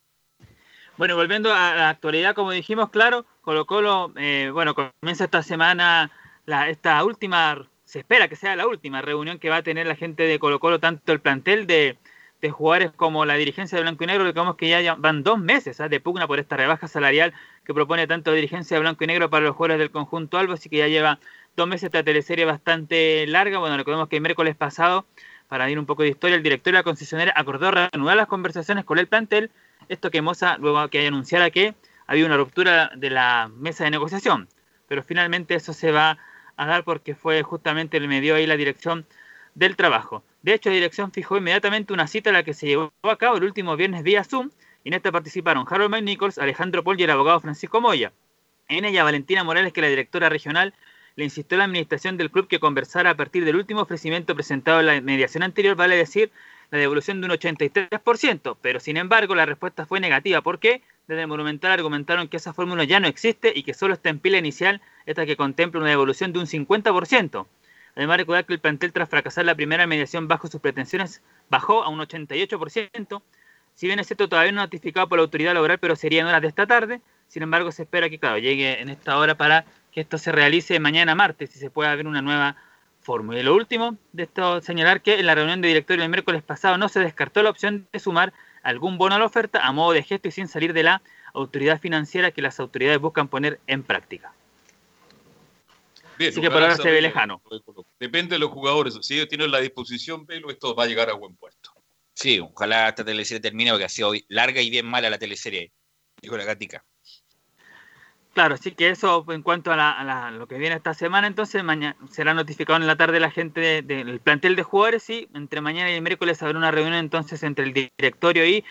Bueno, volviendo a la actualidad, como dijimos, claro, Colo Colo, eh, bueno, comienza esta semana la, esta última, se espera que sea la última reunión que va a tener la gente de Colo Colo, tanto el plantel de, de jugadores como la dirigencia de Blanco y Negro, recordemos que ya, van dos meses ¿ah? de pugna por esta rebaja salarial que propone tanto la dirigencia de Blanco y Negro para los jugadores del conjunto Albo, así que ya lleva dos meses esta teleserie bastante larga, bueno, recordemos que el miércoles pasado, para ir un poco de historia, el director de la concesionaria acordó reanudar las conversaciones con el plantel, esto que Moza luego que anunciara que había una ruptura de la mesa de negociación, pero finalmente eso se va a dar porque fue justamente el me dio ahí la dirección del trabajo. De hecho, la dirección fijó inmediatamente una cita a la que se llevó a cabo el último viernes vía Zoom, y en esta participaron Harold May Nichols, Alejandro Paul y el abogado Francisco Moya. En ella, Valentina Morales, que la directora regional le insistió a la administración del club que conversara a partir del último ofrecimiento presentado en la mediación anterior, vale decir, la devolución de un 83%, pero sin embargo la respuesta fue negativa. ¿Por qué? Desde Monumental argumentaron que esa fórmula ya no existe y que solo está en pila inicial esta que contempla una devolución de un 50%. Además, recordar que el plantel, tras fracasar la primera mediación bajo sus pretensiones, bajó a un 88%. Si bien es cierto, todavía no notificado por la autoridad laboral, pero sería en horas de esta tarde. Sin embargo, se espera que, claro, llegue en esta hora para que esto se realice mañana martes y se pueda ver una nueva fórmula. Y lo último de esto, señalar que en la reunión de directorio el miércoles pasado no se descartó la opción de sumar algún bono a la oferta a modo de gesto y sin salir de la autoridad financiera que las autoridades buscan poner en práctica. Bien, Así que por ahora se ve lejano. Depende de los jugadores. Si ellos tienen la disposición, Velo, esto va a llegar a buen puerto. Sí, ojalá esta teleserie termine porque ha sido larga y bien mala la teleserie. Nicolás Gatica. Claro, así que eso en cuanto a, la- a la- lo que viene esta semana, entonces mañana será notificado en la tarde la gente de- del plantel de jugadores y entre mañana y el miércoles habrá una reunión entonces entre el directorio y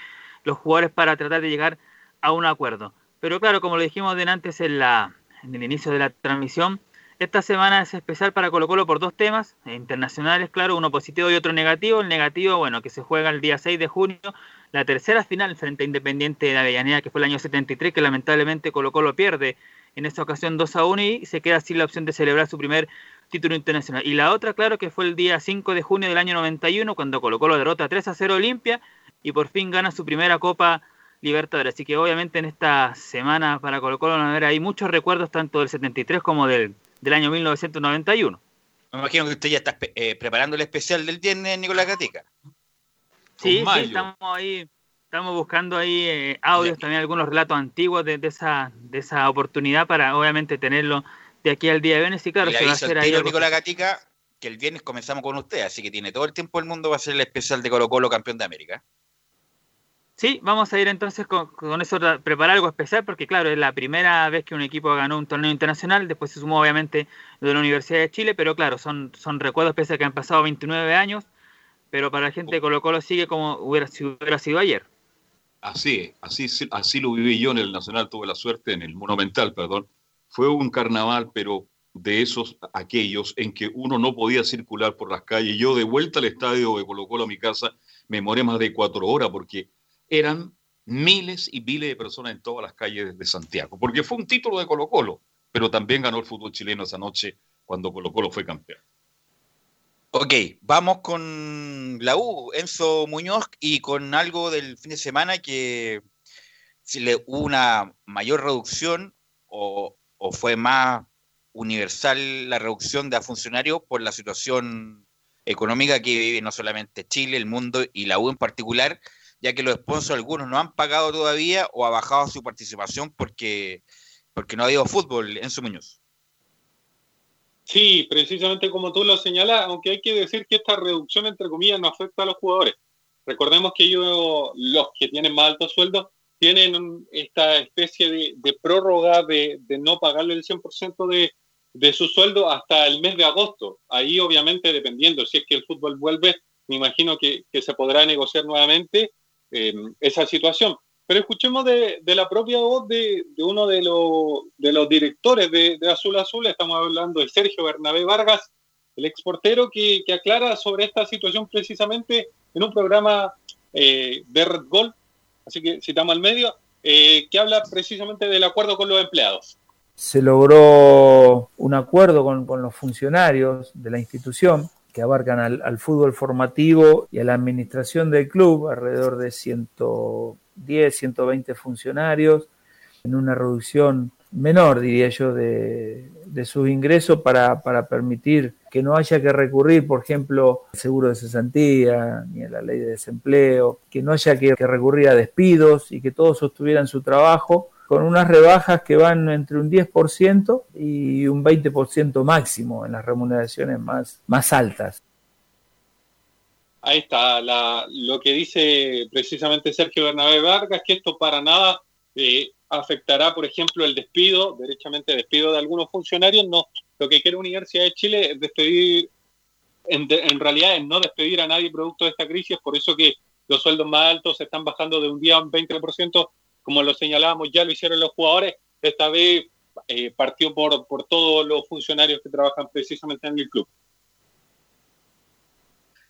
los jugadores para tratar de llegar a un acuerdo. Pero claro, como lo dijimos de antes en, la, en el inicio de la transmisión, esta semana es especial para Colo Colo por dos temas eh, internacionales, claro, uno positivo y otro negativo. El negativo, bueno, que se juega el día 6 de junio, la tercera final frente a Independiente de Avellaneda, que fue el año 73, que lamentablemente Colo Colo pierde en esta ocasión 2 a 1 y se queda sin la opción de celebrar su primer título internacional. Y la otra, claro, que fue el día 5 de junio del año 91, cuando Colo Colo derrota 3 a 0 Olimpia y por fin gana su primera Copa Libertadores. Así que obviamente en esta semana para Colo Colo van a haber ahí muchos recuerdos tanto del 73 como del, del año 1991. Me imagino que usted ya está eh, preparando el especial del viernes, Nicolás Gatica. Sí, sí, estamos ahí, estamos buscando ahí eh, audios, también algunos relatos antiguos de, de, esa, de esa oportunidad para obviamente tenerlo de aquí al día de viernes. Y claro, Y se va a hacer ahí. Nicolás Gatica, que el viernes comenzamos con usted, así que tiene todo el tiempo del mundo va a ser el especial de Colo Colo campeón de América. Sí, vamos a ir entonces con, con eso, preparar algo especial, porque claro, es la primera vez que un equipo ganó un torneo internacional, después se sumó obviamente lo de la Universidad de Chile, pero claro, son, son recuerdos pese a que han pasado 29 años, pero para la gente de Colo Colo sigue como hubiera, si hubiera sido ayer. Así así, así lo viví yo en el Nacional, tuve la suerte, en el Monumental, perdón. Fue un carnaval, pero de esos, aquellos en que uno no podía circular por las calles. Yo de vuelta al estadio de Colo Colo a mi casa, me moré más de cuatro horas porque eran miles y miles de personas en todas las calles de Santiago, porque fue un título de Colo Colo, pero también ganó el fútbol chileno esa noche cuando Colo Colo fue campeón. Ok, vamos con la U, Enzo Muñoz, y con algo del fin de semana que si hubo una mayor reducción o, o fue más universal la reducción de funcionarios por la situación económica que vive no solamente Chile, el mundo y la U en particular, ya que los sponsors algunos no han pagado todavía o ha bajado su participación porque, porque no ha habido fútbol, Enzo Muñoz. Sí, precisamente como tú lo señalas, aunque hay que decir que esta reducción, entre comillas, no afecta a los jugadores. Recordemos que ellos, los que tienen más altos sueldos, tienen esta especie de, prórroga de, no pagarle el 100% de, de su sueldo hasta el mes de agosto. Ahí, obviamente, dependiendo si es que el fútbol vuelve, me imagino que se podrá negociar nuevamente eh, esa situación. Pero escuchemos de, la propia voz de, de uno de, los de los directores de, Azul Azul, estamos hablando de Sergio Bernabé Vargas, el exportero que, que aclara sobre esta situación precisamente en un programa eh, de Red Gol, así que citamos al medio, eh, que habla precisamente del acuerdo con los empleados. se logró un acuerdo con los funcionarios de la institución que abarcan al, al fútbol formativo y a la administración del club, alrededor de 110, 120 funcionarios, en una reducción menor, diría yo, de, sus ingresos para, permitir que no haya que recurrir, por ejemplo, al seguro de cesantía ni a la ley de desempleo, que no haya que recurrir a despidos y que todos sostuvieran su trabajo con unas rebajas que van entre un 10% y un 20% máximo en las remuneraciones más, más altas. Ahí está la- lo que dice precisamente Sergio Bernabé Vargas, que esto para nada eh, afectará, por ejemplo, el despido, derechamente despido de algunos funcionarios. No, lo que quiere Universidad de Chile es despedir, en, de- en realidad es no despedir a nadie producto de esta crisis, por eso que los sueldos más altos se están bajando de un día a un 20%, como lo señalábamos, ya lo hicieron los jugadores, esta vez eh, partió por, por todos los funcionarios que trabajan precisamente en el club.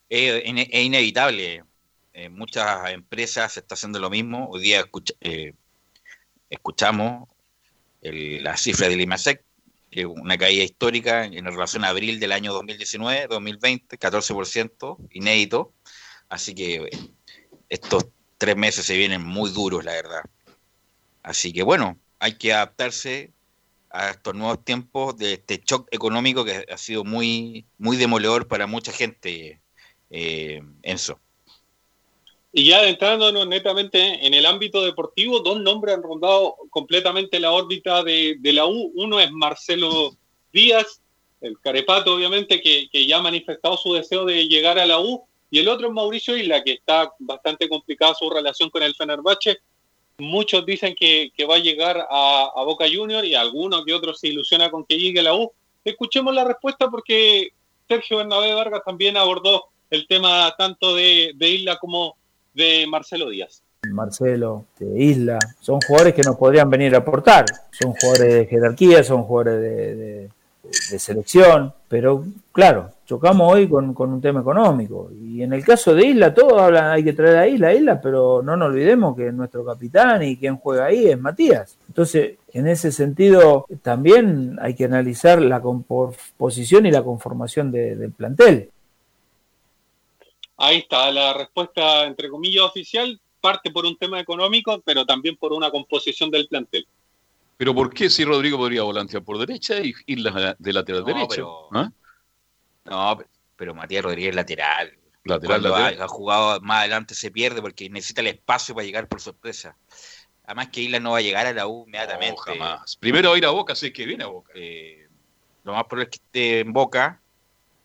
Es, es inevitable. En muchas empresas se está haciendo lo mismo. Hoy día escucha- eh, escuchamos el- la cifra del IMASEC, una caída histórica en relación a abril del año 2019, 2020, 14%, inédito. Así que eh, estos tres meses se vienen muy duros, la verdad. Así que bueno, hay que adaptarse a estos nuevos tiempos de este shock económico que ha sido muy, muy demoledor para mucha gente, eh, Enzo. Y ya adentrándonos netamente en el ámbito deportivo, dos nombres han rondado completamente la órbita de, la U. Uno es Marcelo Díaz, el carepato obviamente, que, que ya ha manifestado su deseo de llegar a la U. Y el otro es Mauricio Isla, que está bastante complicada su relación con el Fenerbahce. Muchos dicen que, va a llegar a, Boca Junior y algunos que otros se ilusiona con que llegue la U. Escuchemos la respuesta porque Sergio Bernabé Vargas también abordó el tema tanto de, Isla como de Marcelo Díaz. Marcelo, de Isla, son jugadores que nos podrían venir a aportar. Son jugadores de jerarquía, son jugadores de selección, pero claro, chocamos hoy con, con un tema económico. Y en el caso de Isla, todos hablan, hay que traer a Isla, a Isla, pero no nos olvidemos que nuestro capitán y quien juega ahí es Matías. Entonces, en ese sentido, también hay que analizar la composición y la conformación de- del plantel. Ahí está la respuesta, entre comillas, oficial. parte por un tema económico, pero también por una composición del plantel. Pero ¿por qué si Rodrigo podría volantear por derecha y ir la- de lateral No, derecho? pero- ¿Ah? No, pe- pero Matías Rodríguez lateral. Lateral, Cuando lateral. Ha, ha jugado más adelante se pierde porque necesita el espacio para llegar por sorpresa. Además que Isla no va a llegar a la U inmediatamente. No, jamás. Primero va a ir a Boca, si es que viene a Boca. Eh, lo más probable es que esté en Boca,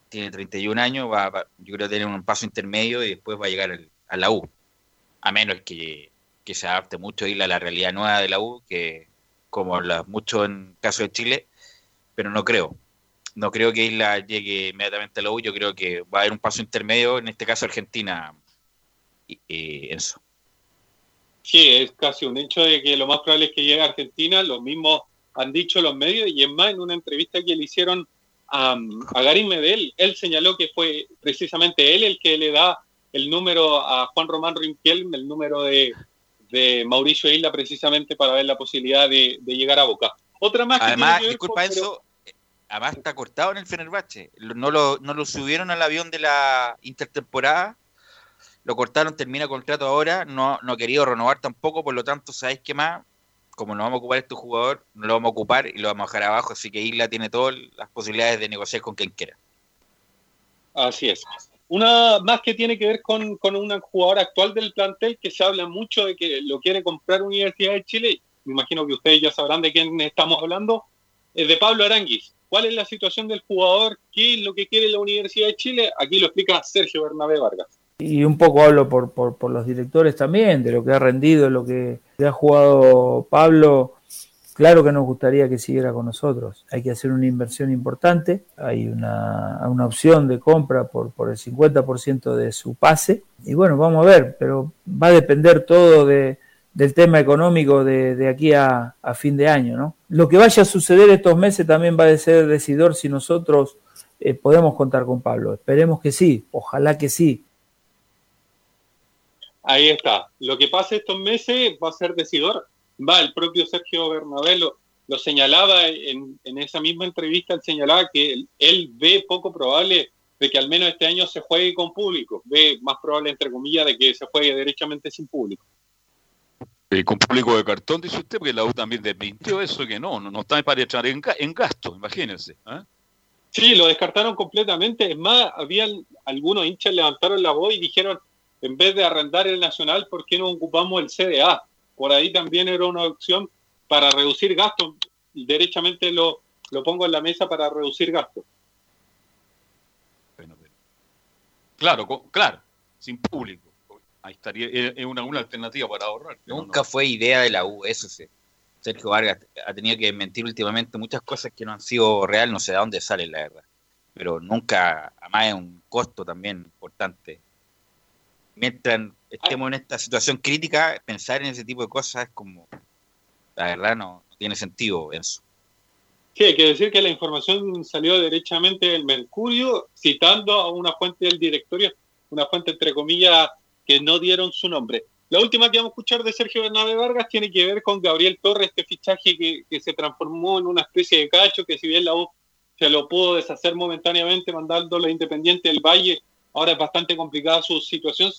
tiene 31 años, va, va- yo creo que tiene un paso intermedio y después va a llegar al- a la U. A menos que, que se adapte mucho Isla a la realidad nueva de la U, que como mucho en caso de Chile, pero no creo. No creo que Isla llegue inmediatamente a la U, yo creo que va a haber un paso intermedio, en este caso Argentina, y, y Enzo. Sí, es casi un hecho de que lo más probable es que llegue a Argentina, lo mismo han dicho los medios, y es más, en una entrevista que le hicieron a, a Garín Medel, él señaló que fue precisamente él el que le da el número a Juan Román Rimpiel, el número de, de Mauricio Isla, precisamente para ver la posibilidad de, de llegar a Boca. Otra más Además, que disculpa con- Enzo, además está cortado en el Fenerbahce. No lo, no lo subieron al avión de la intertemporada, lo cortaron, termina contrato ahora, no, no ha querido renovar tampoco, por lo tanto, ¿sabéis qué más? Como no vamos a ocupar este jugador, no lo vamos a ocupar y lo vamos a dejar abajo, así que Isla tiene todas las posibilidades de negociar con quien quiera. Así es. Una más que tiene que ver con, con una jugadora actual del plantel que se habla mucho de que lo quiere comprar Universidad de Chile. Me imagino que ustedes ya sabrán de quién estamos hablando. Es de Pablo Aranguis. ¿Cuál es la situación del jugador? ¿Qué es lo que quiere la Universidad de Chile? Aquí lo explica Sergio Bernabé Vargas. Y un poco hablo por, por, los directores también, de lo que ha rendido, lo que ha jugado Pablo. Claro que nos gustaría que siguiera con nosotros. Hay que hacer una inversión importante. Hay una, una opción de compra por, por el 50% de su pase. Y bueno, vamos a ver, pero va a depender todo de, del tema económico de, aquí a, fin de año. ¿no? Lo que vaya a suceder estos meses también va a ser decidor si nosotros eh, podemos contar con Pablo. Esperemos que sí, ojalá que sí. Ahí está. Lo que pase estos meses va a ser decidor. Va, el propio Sergio Bernabé lo, señalaba en, en esa misma entrevista, él señalaba que él, él ve poco probable de que al menos este año se juegue con público. Ve más probable, entre comillas, de que se juegue derechamente sin público. Eh, con público de cartón, dice usted, porque la U también desmintió eso, que no, no, no está para echar en, en gasto, imagínense. ¿ah? Sí, lo descartaron completamente. Es más, habían algunos hinchas levantaron la voz y dijeron, en vez de arrendar el Nacional, ¿por qué no ocupamos el CDA? Por ahí también era una opción para reducir gastos. Derechamente lo, lo pongo en la mesa para reducir gastos. Claro, claro, sin público. Ahí estaría, es una, una alternativa para ahorrar. Nunca fue idea de la U, eso sí. Sergio Vargas ha tenido que mentir últimamente muchas cosas que no han sido real, no sé de dónde sale la verdad. Pero nunca, además es un costo también importante. Mientras estemos en esta situación crítica, pensar en ese tipo de cosas es como, la verdad no, no tiene sentido, Enzo. Sí, hay que decir que la información salió derechamente del Mercurio, citando a una fuente del directorio, una fuente entre comillas que no dieron su nombre. La última que vamos a escuchar de Sergio Bernabé Vargas tiene que ver con Gabriel Torres, este fichaje que, que se transformó en una especie de cacho, que si bien la U se lo pudo deshacer momentáneamente mandándolo a Independiente del Valle, ahora es bastante complicada su situación,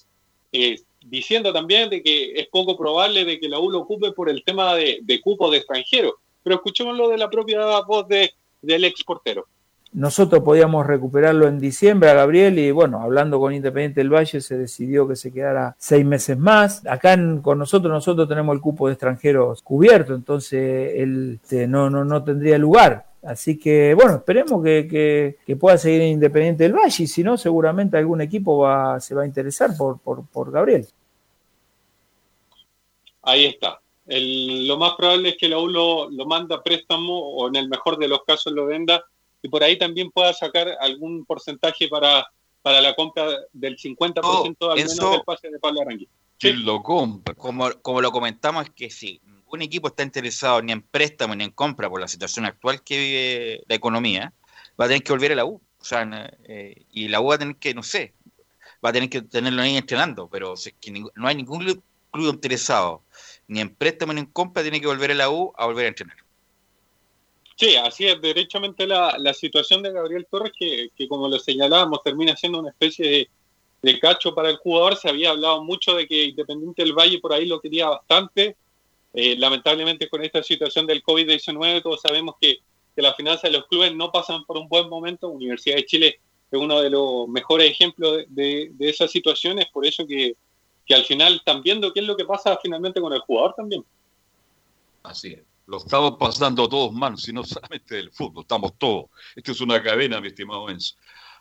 eh, diciendo también de que es poco probable de que la U lo ocupe por el tema de, de cupo de extranjeros. Pero escuchémoslo de la propia voz de, del exportero. Nosotros podíamos recuperarlo en diciembre a Gabriel y bueno, hablando con Independiente del Valle se decidió que se quedara seis meses más. Acá con nosotros, nosotros tenemos el cupo de extranjeros cubierto, entonces él este, no, no, no tendría lugar. Así que bueno, esperemos que, que- que pueda seguir en Independiente del Valle y si no, seguramente algún equipo va, se va a interesar por, por, por Gabriel. Ahí está. Lo más probable es que la U lo, lo manda a préstamo o en el mejor de los casos lo venda y por ahí también pueda sacar algún porcentaje para, para la compra del 50% al menos Enzo. del pase de Pablo Arangui. ¿Quién lo compra? Como, como lo comentamos, es que si ningún equipo está interesado ni en préstamo ni en compra por la situación actual que vive la economía, va a tener que volver a la U. O sea, eh, y la U va a tener que, no sé, va a tener que tenerlo ahí entrenando, pero si es que no hay ningún club- club interesado ni en préstamo ni en compra, tiene que volver a la U a volver a entrenar. Sí, así es derechamente la, la situación de Gabriel Torres, que, que como lo señalábamos, termina siendo una especie de, de cacho para el jugador. Se había hablado mucho de que Independiente del Valle por ahí lo quería bastante. Eh, lamentablemente con esta situación del COVID-19 todos sabemos que, que las finanzas de los clubes no pasan por un buen momento. Universidad de Chile es uno de los mejores ejemplos de, de, esas situaciones, por eso que, que al final están viendo qué es lo que pasa finalmente con el jugador también. Así es. Lo estamos pasando todos mal, si no solamente del fútbol, estamos todos. Esto es una cadena, mi estimado Enzo.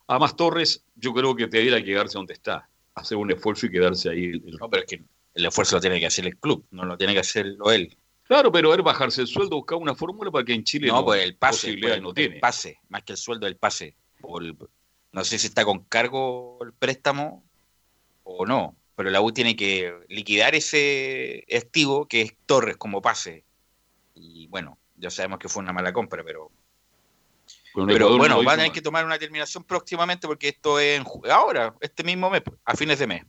Además, Torres, yo creo que debería quedarse donde está, hacer un esfuerzo y quedarse ahí. No, pero es que el esfuerzo lo tiene que hacer el club, no lo tiene que hacerlo él. Claro, pero ver bajarse el sueldo, buscar una fórmula para que en Chile No, no, pues el pase, pues, no el tiene. pase, más que el sueldo, el pase. O el- no sé si está con cargo el préstamo o no, pero la U tiene que liquidar ese activo que es Torres como pase. Y bueno, ya sabemos que fue una mala compra, pero Pero bueno, no van a tener que tomar una determinación próximamente porque esto es en ju- ahora, este mismo mes, a fines de mes.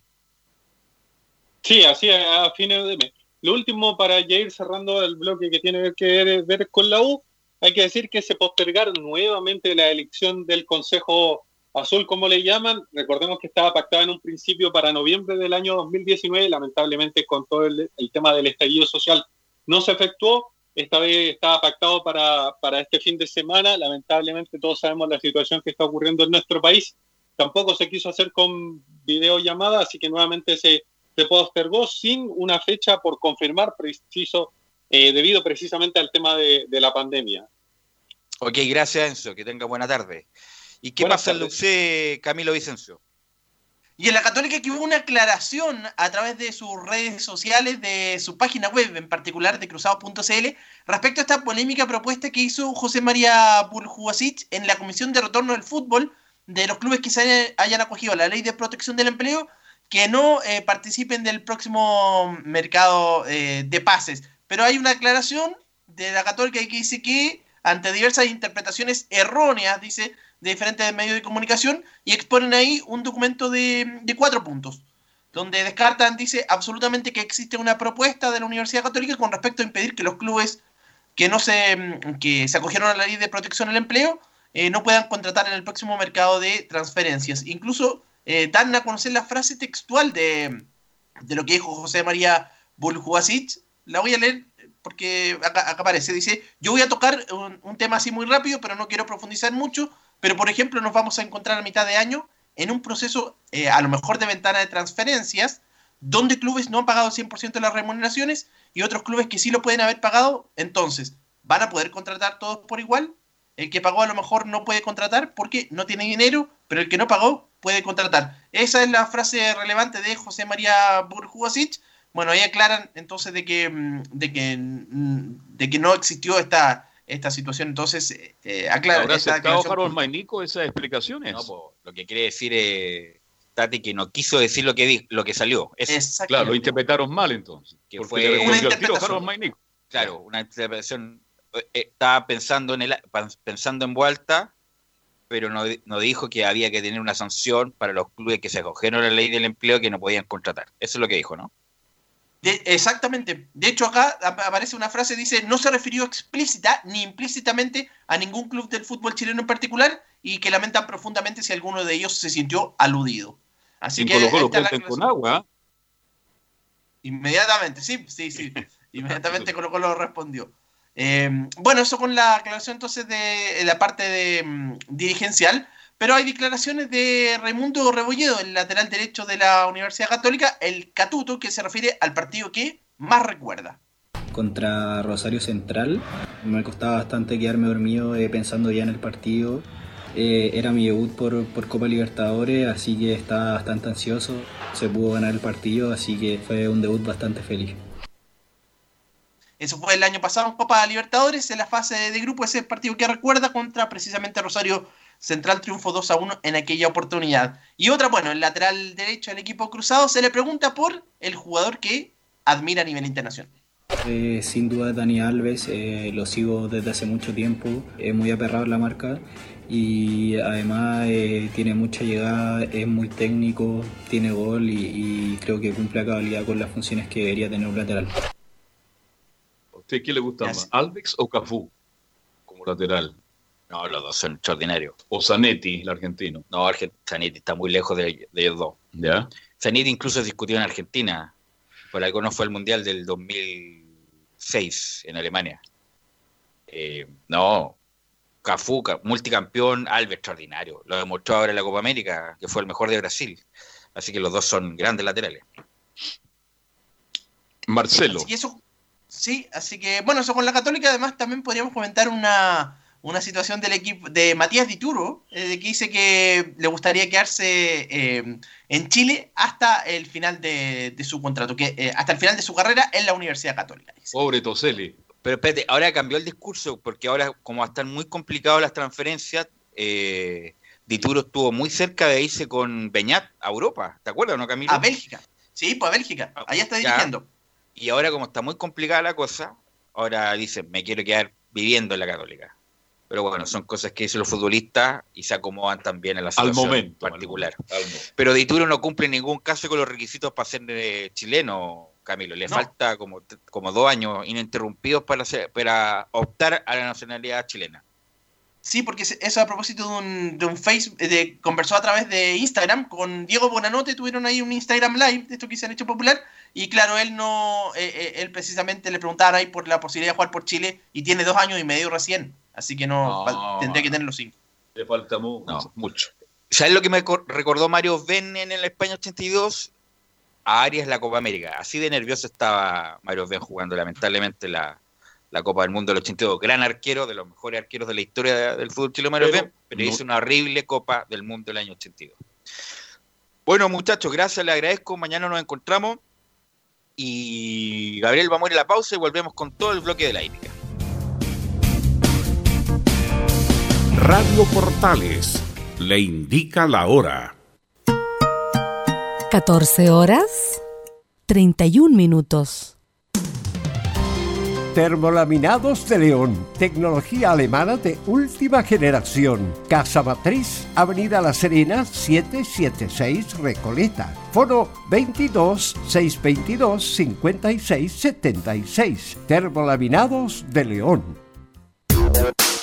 Sí, así a, a fines de mes. Lo último, para ya ir cerrando el bloque que tiene que ver, ver con la U, hay que decir que se postergaron nuevamente la elección del Consejo Azul, como le llaman. Recordemos que estaba pactada en un principio para noviembre del año 2019, lamentablemente con todo el, el tema del estallido social no se efectuó. Esta vez estaba pactado para, para este fin de semana. Lamentablemente todos sabemos la situación que está ocurriendo en nuestro país. Tampoco se quiso hacer con videollamada, así que nuevamente se, se postergó sin una fecha por confirmar, preciso, eh, debido precisamente al tema de, de la pandemia. Ok, gracias Enzo, que tenga buena tarde. ¿Y qué Buenas pasa en. UC, Camilo Vicencio? Y en la Católica que hubo una aclaración a través de sus redes sociales, de su página web, en particular de cruzados.cl, respecto a esta polémica propuesta que hizo José María Burjuasic en la Comisión de Retorno del Fútbol de los clubes que se hayan- acogido a la Ley de Protección del Empleo, que no eh, participen del próximo mercado eh, de pases. Pero hay una aclaración de la Católica que dice que ante diversas interpretaciones erróneas, dice, de diferentes medios de comunicación, y exponen ahí un documento de, de cuatro puntos, donde descartan, dice, absolutamente que existe una propuesta de la Universidad Católica con respecto a impedir que los clubes que no se, mm, que se acogieron a la ley de protección al empleo eh, no puedan contratar en el próximo mercado de transferencias. Incluso eh, dan a conocer la frase textual de, de lo que dijo José María Buljuasic. La voy a leer porque acá, acá aparece. Dice, yo voy a tocar un, un tema así muy rápido, pero no quiero profundizar mucho. Pero, por ejemplo, nos vamos a encontrar a mitad de año en un proceso, eh, a lo mejor de ventana de transferencias, donde clubes no han pagado el 100% de las remuneraciones y otros clubes que sí lo pueden haber pagado. Entonces, ¿van a poder contratar todos por igual? El que pagó a lo mejor no puede contratar porque no tiene dinero, pero el que no pagó puede contratar. Esa es la frase relevante de José María Burjuasic. Bueno, ahí aclaran entonces de que, mm, de que, mm, de que no existió esta, esta situación. Entonces, eh, eh, aclaran ¿Habrá aceptado Harold Mainico esas explicaciones? No, po, lo que quiere decir es Tati que no quiso decir lo que di- lo que salió. Eso. Claro, lo interpretaron mal entonces. que porque fue tiro interpretación. Claro, una interpretación. eh, eh, Estaba pensando en el pensando en vuelta, pero no, no dijo que había que tener una sanción para los clubes que se acogieron a la ley del empleo que no podían contratar. Eso es lo que dijo, ¿no? De- exactamente. De hecho, acá ap- aparece una frase, dice, no se refirió explícita ni implícitamente a ningún club del fútbol chileno en particular y que lamentan profundamente si alguno de ellos se sintió aludido. Así que Colo Colo está la cuenten con agua. Inmediatamente, sí, sí, sí. *laughs* Inmediatamente Colo Colo respondió. Eh, bueno, eso con la aclaración entonces de la parte de, mm, dirigencial, pero hay declaraciones de Raimundo Rebolledo, el lateral derecho de la Universidad Católica, el Catuto, que se refiere al partido que más recuerda. contra Rosario Central. Me costaba bastante quedarme dormido eh, pensando ya en el partido. Eh, era mi debut por, por Copa Libertadores, así que estaba bastante ansioso. Se pudo ganar el partido, así que fue un debut bastante feliz. Eso fue el año pasado en Copa Libertadores, en la fase de grupo, ese partido que recuerda contra precisamente Rosario Central, triunfo 2 a 1 en aquella oportunidad. Y otra, bueno, el lateral derecho del equipo cruzado se le pregunta por el jugador que admira a nivel internacional. Eh, sin duda Dani Alves, eh, lo sigo desde hace mucho tiempo, es muy aperrado en la marca y además eh, tiene mucha llegada, es muy técnico, tiene gol y, y creo que cumple a cabalidad con las funciones que debería tener un lateral. ¿A usted qué le gusta más, Alves o Cafú como lateral? No, los dos son extraordinarios. O Zanetti, el argentino. No, Zanetti está muy lejos de, de ellos dos. ¿Ya? Zanetti incluso discutió en Argentina. Por algo no fue el Mundial del 2006 en Alemania. Eh, no, Cafú, ca- multicampeón, Alves extraordinario. Lo demostró ahora en la Copa América, que fue el mejor de Brasil. Así que los dos son grandes laterales. Marcelo. Así que eso, sí, así que bueno, eso con la Católica, además también podríamos comentar una, una situación del equipo de Matías Dituro, eh, de que dice que le gustaría quedarse eh, en Chile hasta el final de, de su contrato, que eh, hasta el final de su carrera en la Universidad Católica. Pobre Toselli. Pero espérate, ahora cambió el discurso, porque ahora, como va a estar muy complicado las transferencias, eh, Dituro estuvo muy cerca de irse con Beñat a Europa. ¿Te acuerdas, no, Camilo? A Bélgica. Sí, pues a Bélgica. Allá está Ya. dirigiendo. Y ahora, como está muy complicada la cosa, ahora dice, me quiero quedar viviendo en la Católica. Pero bueno, son cosas que dicen los futbolistas y se acomodan también a la Al situación momento. particular. al momento. Pero Dituro no cumple en ningún caso con los requisitos para ser eh, chileno, Camilo. Le No. falta como, como dos años ininterrumpidos para, ser- para optar a la nacionalidad chilena. Sí, porque eso a propósito de un, de un Facebook, de, conversó a través de Instagram con Diego Bonanote, tuvieron ahí un Instagram Live, de esto que se han hecho popular, y claro, él no, eh, eh, él precisamente le preguntaban ahí por la posibilidad de jugar por Chile, y tiene dos años y medio recién, así que no, No. tendría que tenerlo cinco. Le falta mu- No. mucho. ¿Sabes lo que me cor- recordó Mario Ben en el España 82? A Arias la Copa América. Así de nervioso estaba Mario Ben jugando lamentablemente la, la Copa del Mundo del 82. Gran arquero, de los mejores arqueros de la historia de- del fútbol chileno, Mario Pero Ben, pero no- hizo una horrible Copa del Mundo del año 82. Bueno, muchachos, gracias, le agradezco. Mañana nos encontramos. Y Gabriel, vamos a ir a la pausa y volvemos con todo el bloque de la hípica. Radio Portales le indica la hora. 14 horas 31 minutos. Termolaminados de León, tecnología alemana de última generación. Casa Matriz, Avenida La Serena, 776 Recoleta. Foro 22 622 56 76. Termolaminados de León.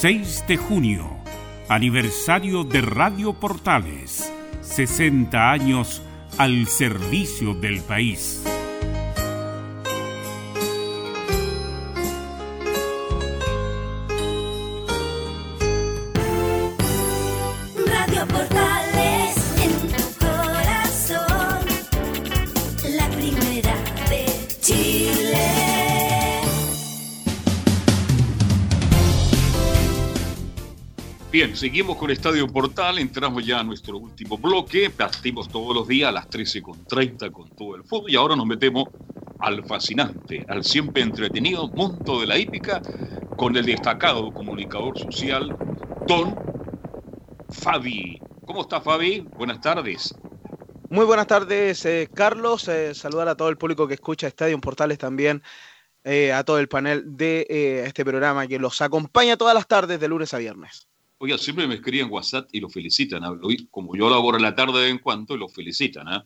...6 de junio... ...aniversario de Radio Portales... 60 años al servicio del país. Seguimos con Estadio Portal, entramos ya a nuestro último bloque, partimos todos los días a las 13.30 con todo el fútbol y ahora nos metemos al fascinante, al siempre entretenido mundo de la hípica con el destacado comunicador social, Don Fabi. ¿Cómo está Fabi? Buenas tardes. Muy buenas tardes, eh, Carlos. Eh, saludar a todo el público que escucha Estadio Portales también, eh, a todo el panel de este programa que los acompaña todas las tardes de lunes a viernes. Oiga, siempre me escriben WhatsApp y lo felicitan. ¿ah? Lo- Como yo laboro en la tarde de vez en cuando, y lo felicitan. ¿ah?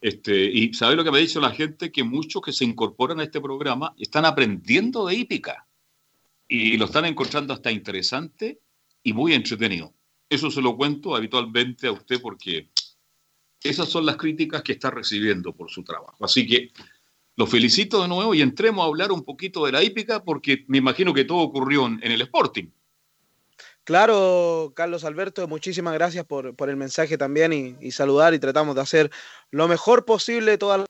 Este, y ¿sabe lo que me ha dicho la gente? Que muchos que se incorporan a este programa están aprendiendo de hípica. Y lo están encontrando hasta interesante y muy entretenido. Eso se lo cuento habitualmente a usted porque esas son las críticas que está recibiendo por su trabajo. Así que lo felicito de nuevo y entremos a hablar un poquito de la hípica porque me imagino que todo ocurrió en el Sporting. Claro, Carlos Alberto, muchísimas gracias por, por el mensaje también y, y saludar y tratamos de hacer lo mejor posible todas las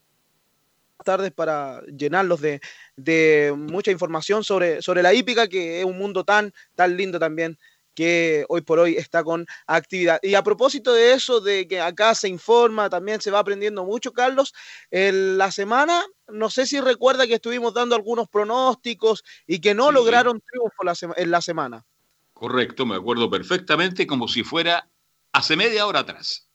tardes para llenarlos de, de mucha información sobre, sobre la hípica, que es un mundo tan, tan lindo también que hoy por hoy está con actividad. Y a propósito de eso, de que acá se informa, también se va aprendiendo mucho, Carlos, en la semana, no sé si recuerda que estuvimos dando algunos pronósticos y que no lograron triunfo la en la semana. Correcto, me acuerdo perfectamente como si fuera hace media hora atrás.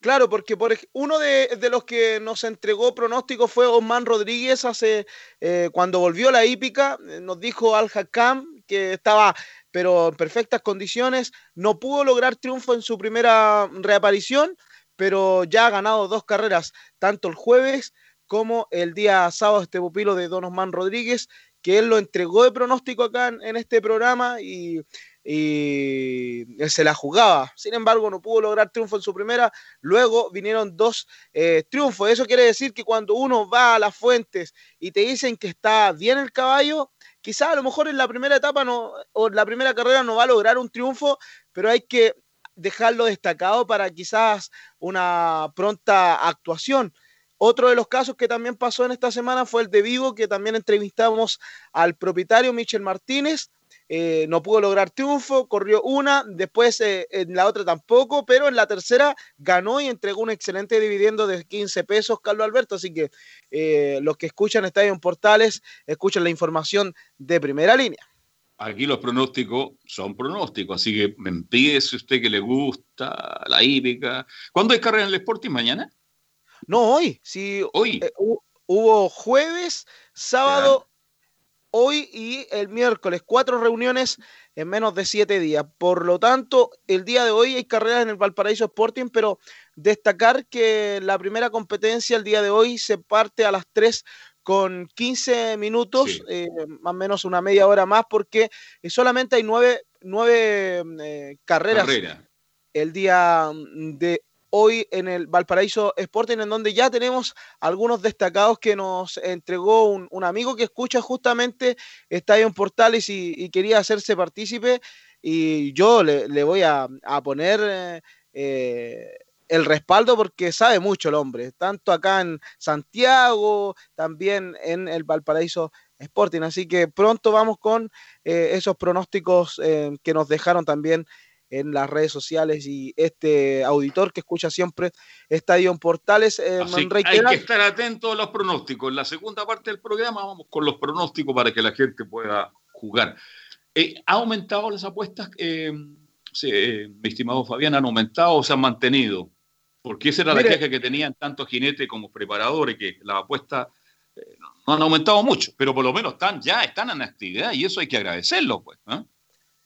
Claro, porque por uno de, los que nos entregó pronóstico fue Osman Rodríguez hace eh, cuando volvió la hípica, eh, nos dijo Al Hakam que estaba pero en perfectas condiciones, no pudo lograr triunfo en su primera reaparición, pero ya ha ganado dos carreras, tanto el jueves como el día sábado este pupilo de Don Osman Rodríguez, que él lo entregó de pronóstico acá en este programa y, y él se la jugaba. Sin embargo, no pudo lograr triunfo en su primera. Luego vinieron dos eh, triunfos. Eso quiere decir que cuando uno va a las fuentes y te dicen que está bien el caballo, quizás a lo mejor en la primera etapa o en la primera carrera no va a lograr un triunfo, pero hay que dejarlo destacado para quizás una pronta actuación. Otro de los casos que también pasó en esta semana fue el de Vivo, que también entrevistamos al propietario Michel Martínez. Eh, no pudo lograr triunfo, corrió una, después eh, en la otra tampoco, pero en la tercera ganó y entregó un excelente dividendo de 15 pesos, Carlos Alberto. Así que eh, los que escuchan Estadio en Portales, escuchan la información de primera línea. Aquí los pronósticos son pronósticos, así que me empiece usted que le gusta la hípica. ¿Cuándo hay carrera en el Sporting? ¿Mañana? No, hoy. Sí, hoy. hu- hubo jueves, sábado, hoy y el miércoles. Cuatro reuniones en menos de siete días. Por lo tanto, el día de hoy hay carreras en el Valparaíso Sporting, pero destacar que la primera competencia el día de hoy se parte a las 3 con 15 minutos, eh, más o menos una media hora más, porque eh, solamente hay nueve, nueve eh, carreras Carrera. el día mm, de hoy en el Valparaíso Sporting, en donde ya tenemos algunos destacados que nos entregó un, amigo que escucha justamente Estadio en Portales y, quería hacerse partícipe. Y yo le, voy a, poner eh, el respaldo porque sabe mucho el hombre, tanto acá en Santiago, también en el Valparaíso Sporting. Así que pronto vamos con eh, esos pronósticos eh, que nos dejaron también en las redes sociales y este auditor que escucha siempre Estadio en Portales. eh, hay que estar atento a los pronósticos. En la segunda parte del programa vamos con los pronósticos para que la gente pueda jugar. Eh, ¿Ha aumentado las apuestas, eh, sí, eh, mi estimado Fabián? ¿Han aumentado o se han mantenido? Porque esa era la queja que tenían tanto jinetes como preparadores, que las apuestas eh, no han aumentado mucho, pero por lo menos están ya están en actividad y eso hay que agradecerlo. Pues, ¿eh?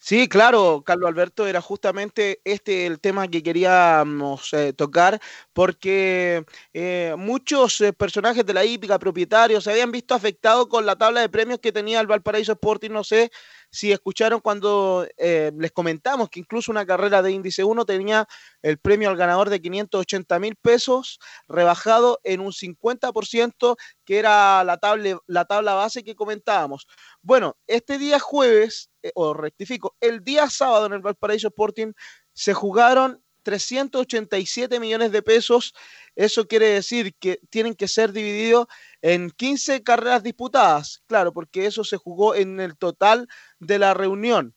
Sí, claro, Carlos Alberto, era justamente este el tema que queríamos eh, tocar, porque eh, muchos eh, personajes de la hípica, propietarios, se habían visto afectados con la tabla de premios que tenía el Valparaíso Sporting. No sé si escucharon cuando eh, les comentamos que incluso una carrera de índice 1 tenía el premio al ganador de 580 mil pesos, rebajado en un 50%, que era la tabla, la tabla base que comentábamos. Bueno, este día jueves, eh, o rectifico, el día sábado en el Valparaíso Sporting se jugaron 387 millones de pesos. Eso quiere decir que tienen que ser divididos en 15 carreras disputadas. Claro, porque eso se jugó en el total de la reunión.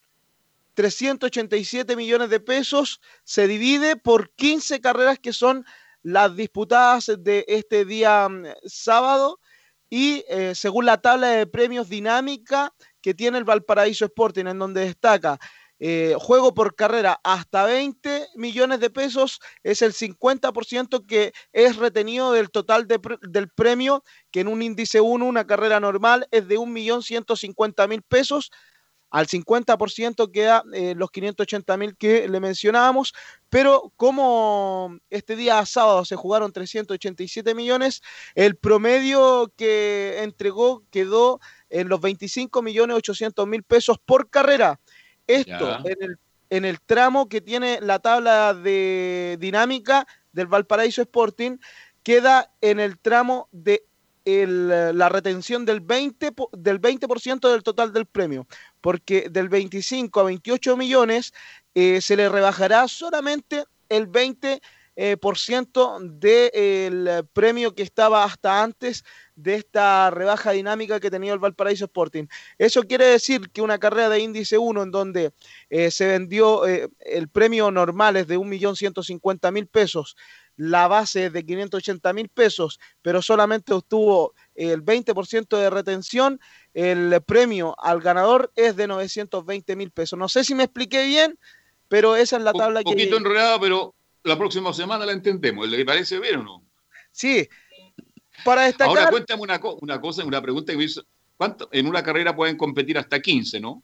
387 millones de pesos se divide por 15 carreras que son las disputadas de este día mm, sábado y eh, según la tabla de premios dinámica que tiene el Valparaíso Sporting, en donde destaca eh, juego por carrera hasta 20 millones de pesos es el 50% que es retenido del total del premio, que en un índice 1, una carrera normal, es de 1.150.000 pesos. Al 50% queda eh, los 580.000 que le mencionábamos, pero como este día sábado se jugaron 387 millones, el promedio que entregó quedó en los 25 millones 800 mil pesos por carrera. Esto en el, en el, tramo que tiene la tabla de dinámica del Valparaíso Sporting queda en el tramo de la retención del 20%, del 20 del total del premio, porque del 25 a 28 millones eh, se le rebajará solamente el 20 eh, por ciento del premio que estaba hasta antes de esta rebaja dinámica que tenía el Valparaíso Sporting. Eso quiere decir que una carrera de índice 1 en donde eh, se vendió eh, el premio normal es de 1.150.000 pesos, la base es de 580.000 pesos, pero solamente obtuvo el 20% de retención, el premio al ganador es de 920.000 pesos. No sé si me expliqué bien, pero esa es la tabla que... Un poquito enredada, pero la próxima semana la entendemos. ¿Le parece bien o no? Sí, para destacar... Ahora cuéntame una, una cosa, una pregunta que me hizo. ¿Cuánto, en una carrera pueden competir hasta 15, no?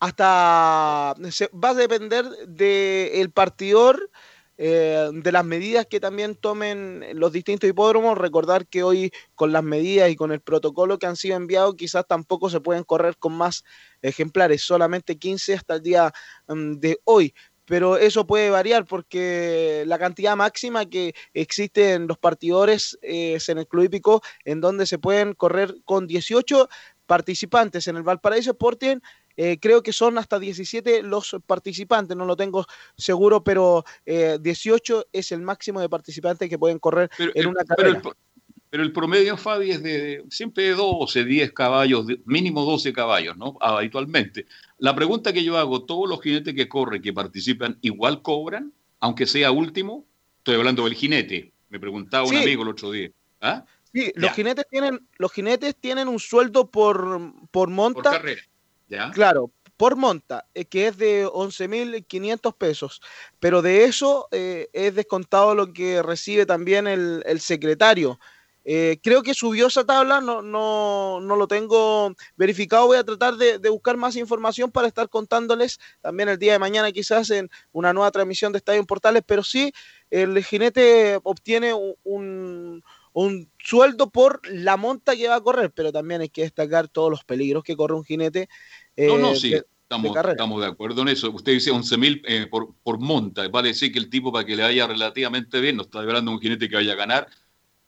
Hasta... va a depender del partidor, eh, de las medidas que también tomen los distintos hipódromos. Recordar que hoy con las medidas y con el protocolo que han sido enviados, quizás tampoco se pueden correr con más ejemplares, solamente 15 hasta el día mm, de hoy pero eso puede variar porque la cantidad máxima que existe en los partidores es en el club hípico, en donde se pueden correr con 18 participantes. En el Valparaíso Sporting eh, creo que son hasta 17 los participantes, no lo tengo seguro, pero 18 eh, es el máximo de participantes que pueden correr en una carrera. Pero el promedio, Fabi, es de siempre de 12, 10 caballos, mínimo 12 caballos, ¿no? Habitualmente. La pregunta que yo hago, ¿todos los jinetes que corren, que participan, igual cobran, aunque sea último? Estoy hablando del jinete. Me preguntaba un amigo el otro día. ¿Ah? Sí, los jinetes, tienen, los jinetes tienen un sueldo por, por monta. Por carrera. ¿Ya? Claro, por monta, eh, que es de 11.500 pesos. Pero de eso eh, es descontado lo que recibe también el, el secretario. Eh, creo que subió esa tabla, no, no, no, lo tengo verificado. Voy a tratar de, buscar más información para estar contándoles también el día de mañana, quizás en una nueva transmisión de Estadio Portales. Pero sí, el jinete obtiene un, un, sueldo por la monta que va a correr, pero también hay que destacar todos los peligros que corre un jinete. no, no, eh, sí. estamos, de estamos de acuerdo en eso. Usted dice 11.000 eh, por, por monta. Vale decir que el tipo para que le vaya relativamente bien, no está hablando de un jinete que vaya a ganar,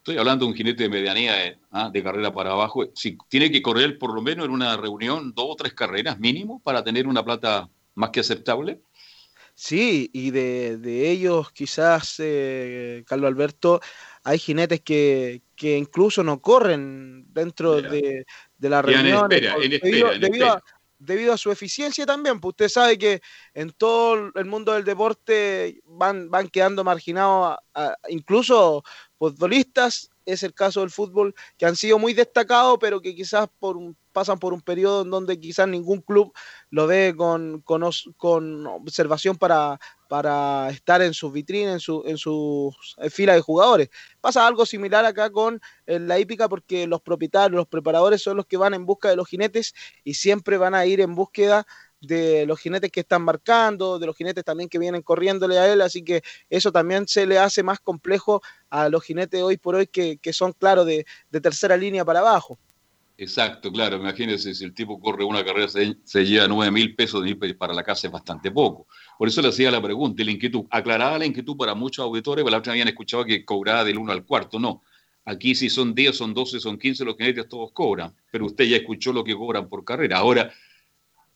Estoy hablando de un jinete de medianía de, ah, de, carrera para abajo. Si tiene que correr por lo menos en una reunión dos o tres carreras mínimo para tener una plata más que aceptable. Sí, y de, de ellos quizás, eh, Carlos Alberto, hay jinetes que, que, incluso no corren dentro de, de, la reunión. En espera, en espera, debido, A, debido, a, su eficiencia también, pues usted sabe que en todo el mundo del deporte van, van quedando marginados, incluso futbolistas, es el caso del fútbol, que han sido muy destacados, pero que quizás por pasan por un periodo en donde quizás ningún club lo ve con, observación para, estar en sus vitrinas, en su, en sus filas de jugadores. Pasa algo similar acá con la hípica porque los propietarios, los preparadores son los que van en busca de los jinetes y siempre van a ir en búsqueda de los jinetes que están marcando, de los jinetes también que vienen corriéndole a él, así que eso también se le hace más complejo a los jinetes hoy por hoy que, son, claro, de, tercera línea para abajo. Exacto, claro. Imagínense, si el tipo corre una carrera, se, lleva 9 mil pesos de para la casa, es bastante poco. Por eso le hacía la pregunta y la inquietud. Aclaraba la inquietud para muchos auditores, porque la otra habían escuchado que cobraba del 1 al cuarto. No. Aquí si son 10, son 12, son 15, los jinetes todos cobran. Pero usted ya escuchó lo que cobran por carrera. Ahora,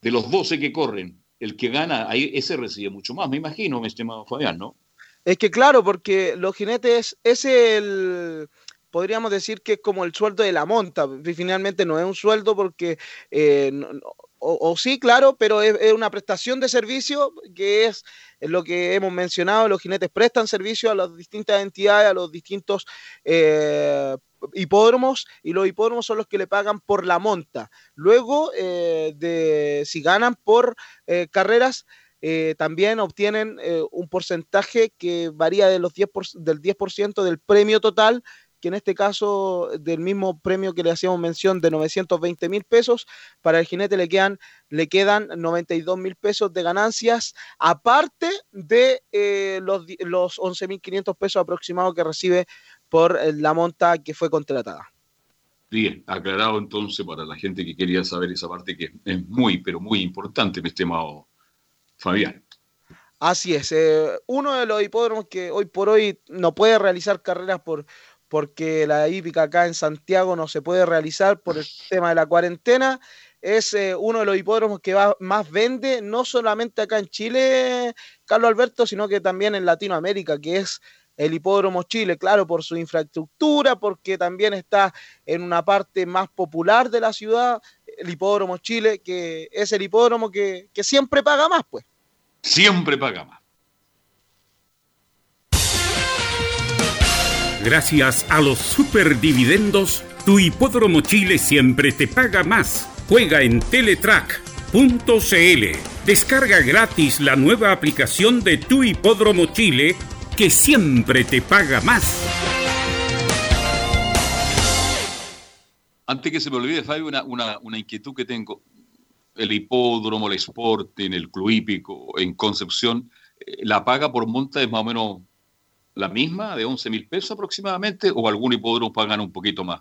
de los 12 que corren, el que gana, ahí ese recibe mucho más, me imagino, mi estimado Fabián, ¿no? Es que claro, porque los jinetes es el podríamos decir que es como el sueldo de la monta. Finalmente no es un sueldo porque, eh, o, sí, claro, pero es, es una prestación de servicio que es lo que hemos mencionado. Los jinetes prestan servicio a las distintas entidades, a los distintos eh, hipódromos y los hipódromos son los que le pagan por la monta. Luego, eh, de, si ganan por eh, carreras, eh, también obtienen un porcentaje que varía de los 10 por- del 10% del premio total, que en este caso del mismo premio que le hacíamos mención de 920 mil pesos, para el jinete le quedan, le quedan 92 mil pesos de ganancias, aparte de eh, los, di- los 11.500 pesos aproximados que recibe por eh, la monta que fue contratada. Bien, aclarado entonces para la gente que quería saber esa parte que es muy, pero muy importante, mi estimado Fabián. Así es, eh, uno de los hipódromos que hoy por hoy no puede realizar carreras por porque la hípica acá en Santiago no se puede realizar por el tema de la cuarentena, es eh, uno de los hipódromos que va- más vende, no solamente acá en Chile, Carlos Alberto, sino que también en Latinoamérica, que es el hipódromo Chile, claro, por su infraestructura, porque también está en una parte más popular de la ciudad, el hipódromo Chile, que es el hipódromo que, que siempre paga más, pues. Siempre paga más. Gracias a los superdividendos, tu hipódromo Chile siempre te paga más. Juega en Teletrack.cl. Descarga gratis la nueva aplicación de tu hipódromo Chile que siempre te paga más. Antes que se me olvide, Fabio, una, una, una inquietud que tengo. El hipódromo, el Sporting, el club hípico en Concepción, eh, ¿la paga por monta es más o menos la misma, de 11 mil pesos aproximadamente, o algún hipódromo pagan un poquito más?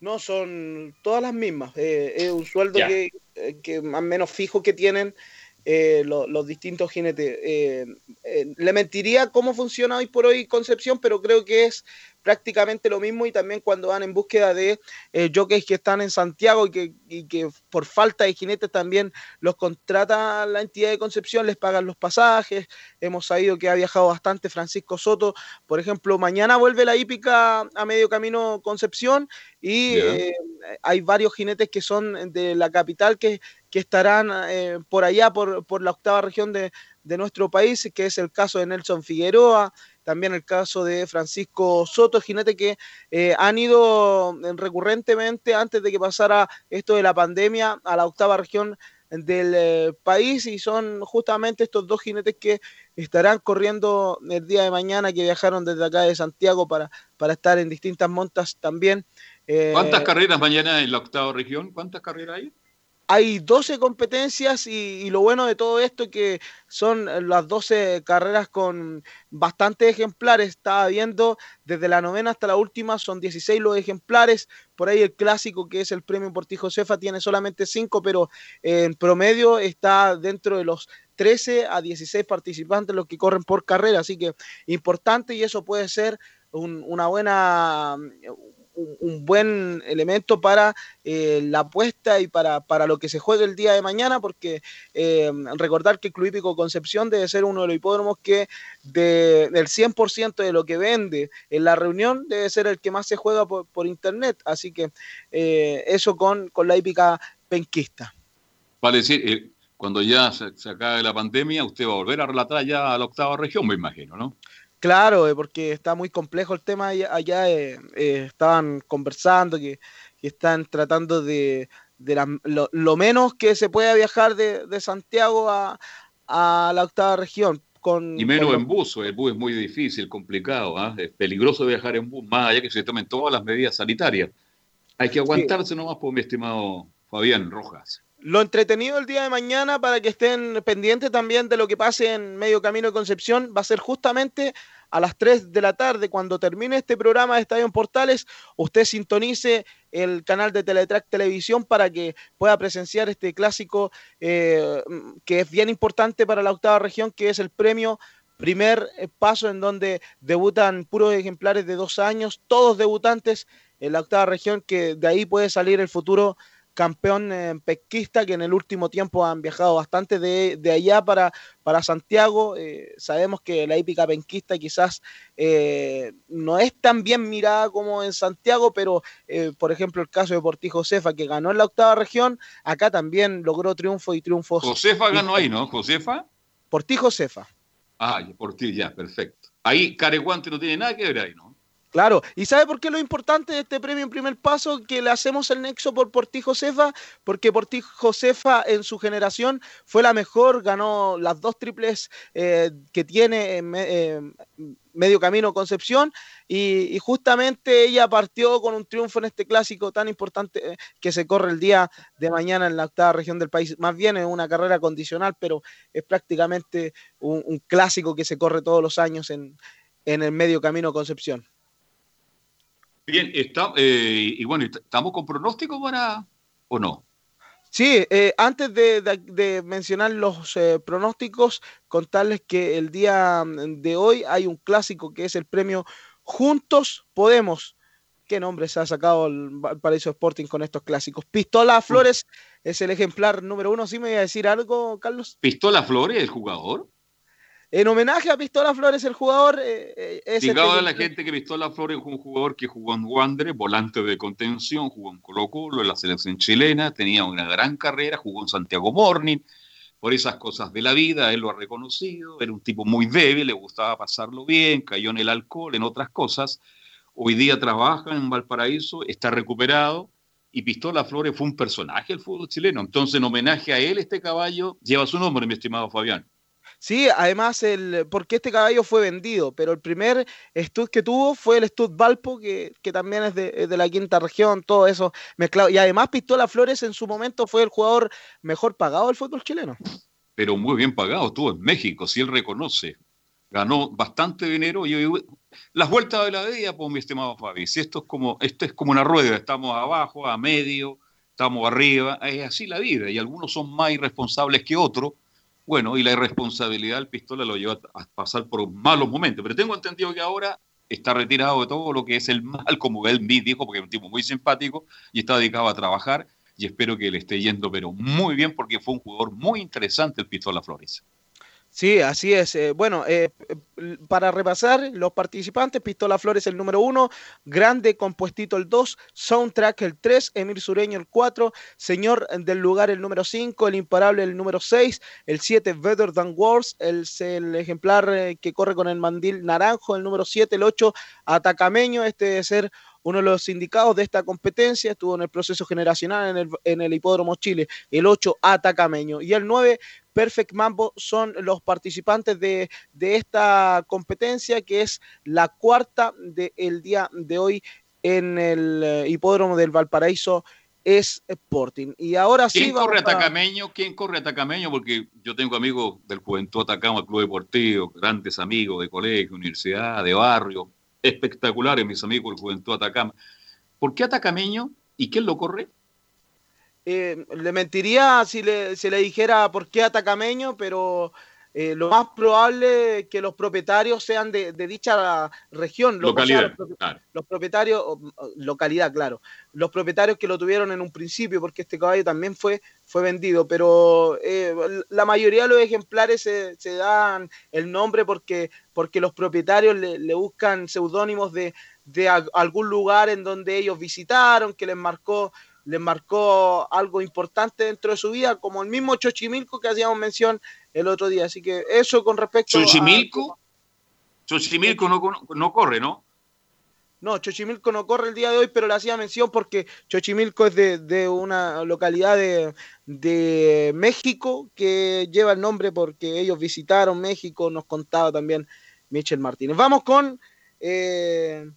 No, son todas las mismas. Eh, es un sueldo que, eh, que más o menos fijo que tienen eh, lo- los distintos jinetes. Eh, eh, le mentiría cómo funciona hoy por hoy Concepción, pero creo que es prácticamente lo mismo y también cuando van en búsqueda de jockeys que están en Santiago y que, y que por falta de jinetes también los contrata la entidad de Concepción, les pagan los pasajes. Hemos sabido que ha viajado bastante Francisco Soto. Por ejemplo, mañana vuelve la hípica a medio camino Concepción y hay varios jinetes que son de la capital que, que estarán eh, por allá, por, por la octava región de, de nuestro país, que es el caso de Nelson Figueroa, también el caso de Francisco Soto, jinete que eh, han ido recurrentemente antes de que pasara esto de la pandemia a la octava región del eh, país y son justamente estos dos jinetes que estarán corriendo el día de mañana que viajaron desde acá de Santiago para, para estar en distintas montas también. Eh, ¿Cuántas carreras mañana en la octava región? ¿Cuántas carreras hay? Hay 12 competencias y, lo bueno de todo esto que son las 12 carreras con bastantes ejemplares. Estaba viendo desde la novena hasta la última, son 16 los ejemplares. Por ahí el clásico que es el premio Porti Josefa tiene solamente 5, pero eh, en promedio está dentro de los 13 a 16 participantes los que corren por carrera. Así que importante y eso puede ser un- una buena un, buen elemento para eh, la apuesta y para, para lo que se juegue el día de mañana, porque eh, recordar que el Club Hípico Concepción debe ser uno de los hipódromos que de, del 100% de lo que vende en la reunión debe ser el que más se juega por, por internet. Así que eh, eso con, con la hípica penquista. Vale decir, cuando ya se, se acabe la pandemia, usted va a volver a relatar ya a la octava región, me imagino, ¿no? Claro, eh, porque está muy complejo el tema allá. allá, eh, eh, estaban conversando que, que están tratando de, de la- lo, lo menos que se pueda viajar de, de Santiago a, a la octava región. Con, Y menos con en bus, el bus es muy difícil, complicado, ¿ah? es peligroso viajar en bus, más allá que se tomen todas las medidas sanitarias. Hay que aguantarse nomás, por mi estimado Fabián Rojas. Lo entretenido el día de mañana para que estén pendientes también de lo que pase en medio camino de Concepción va a ser justamente a las 3 de la tarde, cuando termine este programa de Estadio en Portales, usted sintonice el canal de Teletrack Televisión para que pueda presenciar este clásico eh, que es bien importante para la octava región, que es el premio primer paso en donde debutan puros ejemplares de dos años, todos debutantes en la octava región, que de ahí puede salir el futuro campeón eh, pesquista que en el último tiempo han viajado bastante de, de allá para, para Santiago. Eh, sabemos que la hípica penquista quizás eh, no es tan bien mirada como en Santiago, pero eh, por ejemplo el caso de Porti Josefa que ganó en la octava región, acá también logró triunfo y triunfos. Josefa ganó ahí, ¿no? Josefa. Porti Josefa. Ah, por ti, ya, perfecto. Ahí Careguante no tiene nada que ver ahí, ¿no? Claro, ¿y sabe por qué lo importante de este premio en primer paso? Que le hacemos el nexo por Porti Josefa, porque Porti Josefa en su generación fue la mejor, ganó las dos triples eh, que tiene en eh, medio camino Concepción, y, y justamente ella partió con un triunfo en este clásico tan importante eh, que se corre el día de mañana en la octava región del país. Más bien es una carrera condicional, pero es prácticamente un, un clásico que se corre todos los años en, en el medio camino Concepción. Bien, está, eh, y bueno, ¿estamos con pronóstico para o no? Sí, eh, antes de, de- de mencionar los eh, pronósticos, contarles que el día mm, de hoy hay un clásico que es el premio Juntos Podemos. ¿Qué nombre se ha sacado el Valparaíso Sporting con estos clásicos? Pistola Flores es el ejemplar número uno. ¿Sí me iba a decir algo, Carlos? ¿Pistola Flores, el jugador? En homenaje a Pistola Flores, el jugador eh, eh, es a la gente que Pistola Flores es un jugador que jugó en Wander, volante de contención, jugó en Colo Colo, en la selección chilena, tenía una gran carrera, jugó en Santiago Morning, por esas cosas de la vida, él lo ha reconocido, era un tipo muy débil, le gustaba pasarlo bien, cayó en el alcohol, en otras cosas. Hoy día trabaja en Valparaíso, está recuperado, y Pistola Flores fue un personaje del fútbol chileno. Entonces, en homenaje a él, este caballo lleva su nombre, mi estimado Fabián. Sí, además, el, porque este caballo fue vendido, pero el primer stud que tuvo fue el stud Valpo, que, que también es de, de la quinta región, todo eso mezclado. Y además, Pistola Flores en su momento fue el jugador mejor pagado del fútbol chileno. pero muy bien pagado, estuvo en México, si él reconoce, ganó bastante dinero y las vueltas de la vida, pues mi estimado Fabi, si esto es como, esto es como una rueda, estamos abajo, a medio, estamos arriba, es así la vida, y algunos son más irresponsables que otros, bueno, y la irresponsabilidad del pistola lo lleva a pasar por malos momentos, pero tengo entendido que ahora está retirado de todo lo que es el mal, como él mismo dijo, porque es un tipo muy simpático y está dedicado a trabajar, y espero que le esté yendo, pero muy bien, porque fue un jugador muy interesante el Pistola Flores. Sí, así es. Eh, bueno, eh, para repasar, los participantes, Pistola Flores el número uno, Grande Compuestito el 2, Soundtrack el 3, Emir Sureño el 4, Señor del Lugar el número 5, El Imparable el número 6, el 7, Better Than Wars, el, ejemplar eh, que corre con el mandil naranjo, el número 7, el 8, Atacameño, este debe ser uno de los sindicados de esta competencia, estuvo en el proceso generacional en el, en el Hipódromo Chile, el 8 Atacameño y el 9 Perfect Mambo son los participantes de, de esta competencia que es la cuarta del día de hoy en el eh, Hipódromo del Valparaíso es Sporting. Y ahora sí ¿Quién corre a- Atacameño? ¿Quién corre Atacameño? Porque yo tengo amigos del Juventud Atacama, Club Deportivo, grandes amigos de colegio, universidad, de barrio, espectaculares mis amigos del Juventud Atacama. ¿Por qué Atacameño? ¿Y quién lo corre? Eh, le mentiría si si le dijera por qué Atacameño, pero eh, lo más probable que los propietarios sean de, de dicha región. Localidad. los propi- claro. los propietarios, localidad, claro, los propietarios que lo tuvieron en un principio, porque este caballo también fue, fue vendido, pero eh, la mayoría de los ejemplares se, se dan el nombre porque, porque los propietarios le, le buscan seudónimos de, de a- algún lugar en donde ellos visitaron, que les marcó les marcó algo importante dentro de su vida, como el mismo Chochimilco que hacíamos mención el otro día. Así que eso con respecto a- ¿Xochimilco? Xochimilco no, no corre, ¿no? No, Chochimilco no corre el día de hoy, pero le hacía mención porque Chochimilco es de, de una localidad de, de México que lleva el nombre porque ellos visitaron México, nos contaba también Michel Martínez. Vamos con eh,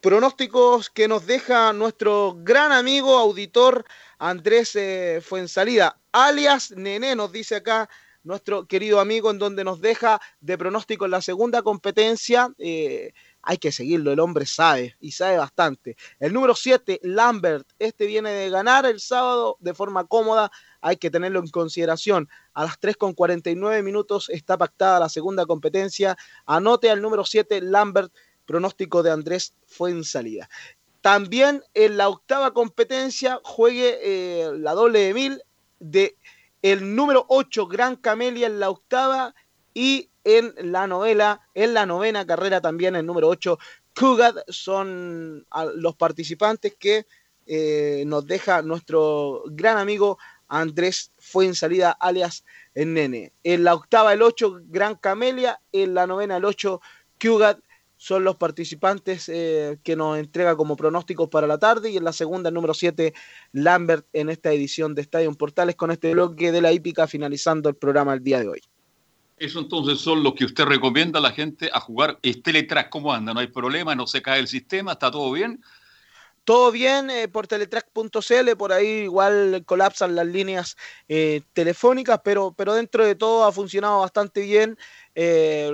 pronósticos que nos deja nuestro gran amigo, auditor Andrés eh, Fuensalida, alias Nené, nos dice acá nuestro querido amigo, en donde nos deja de pronóstico en la segunda competencia. Eh, hay que seguirlo, el hombre sabe y sabe bastante. El número 7, Lambert, este viene de ganar el sábado de forma cómoda, hay que tenerlo en consideración. A las 3 con 49 minutos está pactada la segunda competencia. Anote al número 7, Lambert, pronóstico de Andrés fue en salida. También en la octava competencia juegue eh, la doble de mil de el número 8, Gran Camelia en la octava y en la novela, en la novena carrera también el número 8, Kugat, son los participantes que eh, nos deja nuestro gran amigo Andrés Fuensalida, alias el Nene. En la octava el 8, Gran Camelia, en la novena el 8, Kugat, son los participantes eh, que nos entrega como pronósticos para la tarde y en la segunda el número 7 Lambert en esta edición de Estadio Portales con este bloque de la hípica finalizando el programa el día de hoy. Eso entonces son los que usted recomienda a la gente a jugar Teletrack. ¿Cómo anda? ¿No hay problema? ¿No se cae el sistema? ¿Está todo bien? Todo bien eh, por teletrack.cl, por ahí igual colapsan las líneas eh, telefónicas, pero, pero dentro de todo ha funcionado bastante bien. Eh,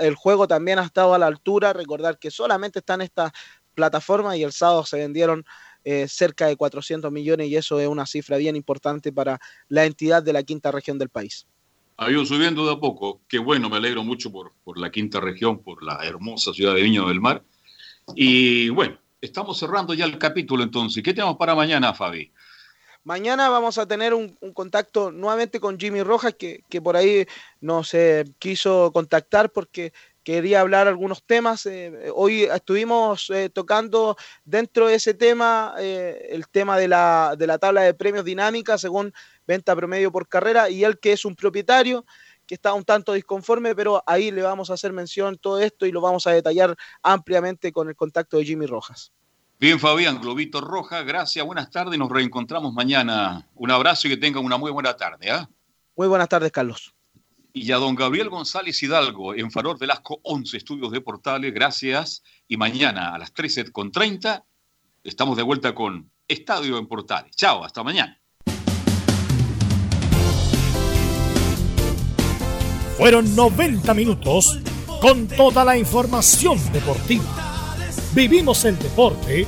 el juego también ha estado a la altura. Recordar que solamente están estas plataformas y el sábado se vendieron cerca de 400 millones y eso es una cifra bien importante para la entidad de la quinta región del país. Ha ido subiendo de a poco. Qué bueno, me alegro mucho por, por la quinta región, por la hermosa ciudad de Viña del Mar. Y bueno, estamos cerrando ya el capítulo entonces. ¿Qué tenemos para mañana, Fabi? Mañana vamos a tener un, contacto nuevamente con Jimmy Rojas, que, por ahí nos eh, quiso contactar porque quería hablar algunos temas. Eh, hoy estuvimos eh, tocando dentro de ese tema el tema de la, de la tabla de premios dinámica según venta promedio por carrera y él que es un propietario que está un tanto disconforme, pero ahí le vamos a hacer mención todo esto y lo vamos a detallar ampliamente con el contacto de Jimmy Rojas. Bien, Fabián, Globito Roja, gracias, buenas tardes, nos reencontramos mañana. Un abrazo y que tengan una muy buena tarde. ¿ah? Muy buenas tardes, Carlos. Y a don Gabriel González Hidalgo, en Faror Velasco 11 Estudios de Portales, gracias. Y mañana a las 13.30 estamos de vuelta con Estadio en Portales. Chao, hasta mañana. Fueron 90 minutos con toda la información deportiva. Vivimos el deporte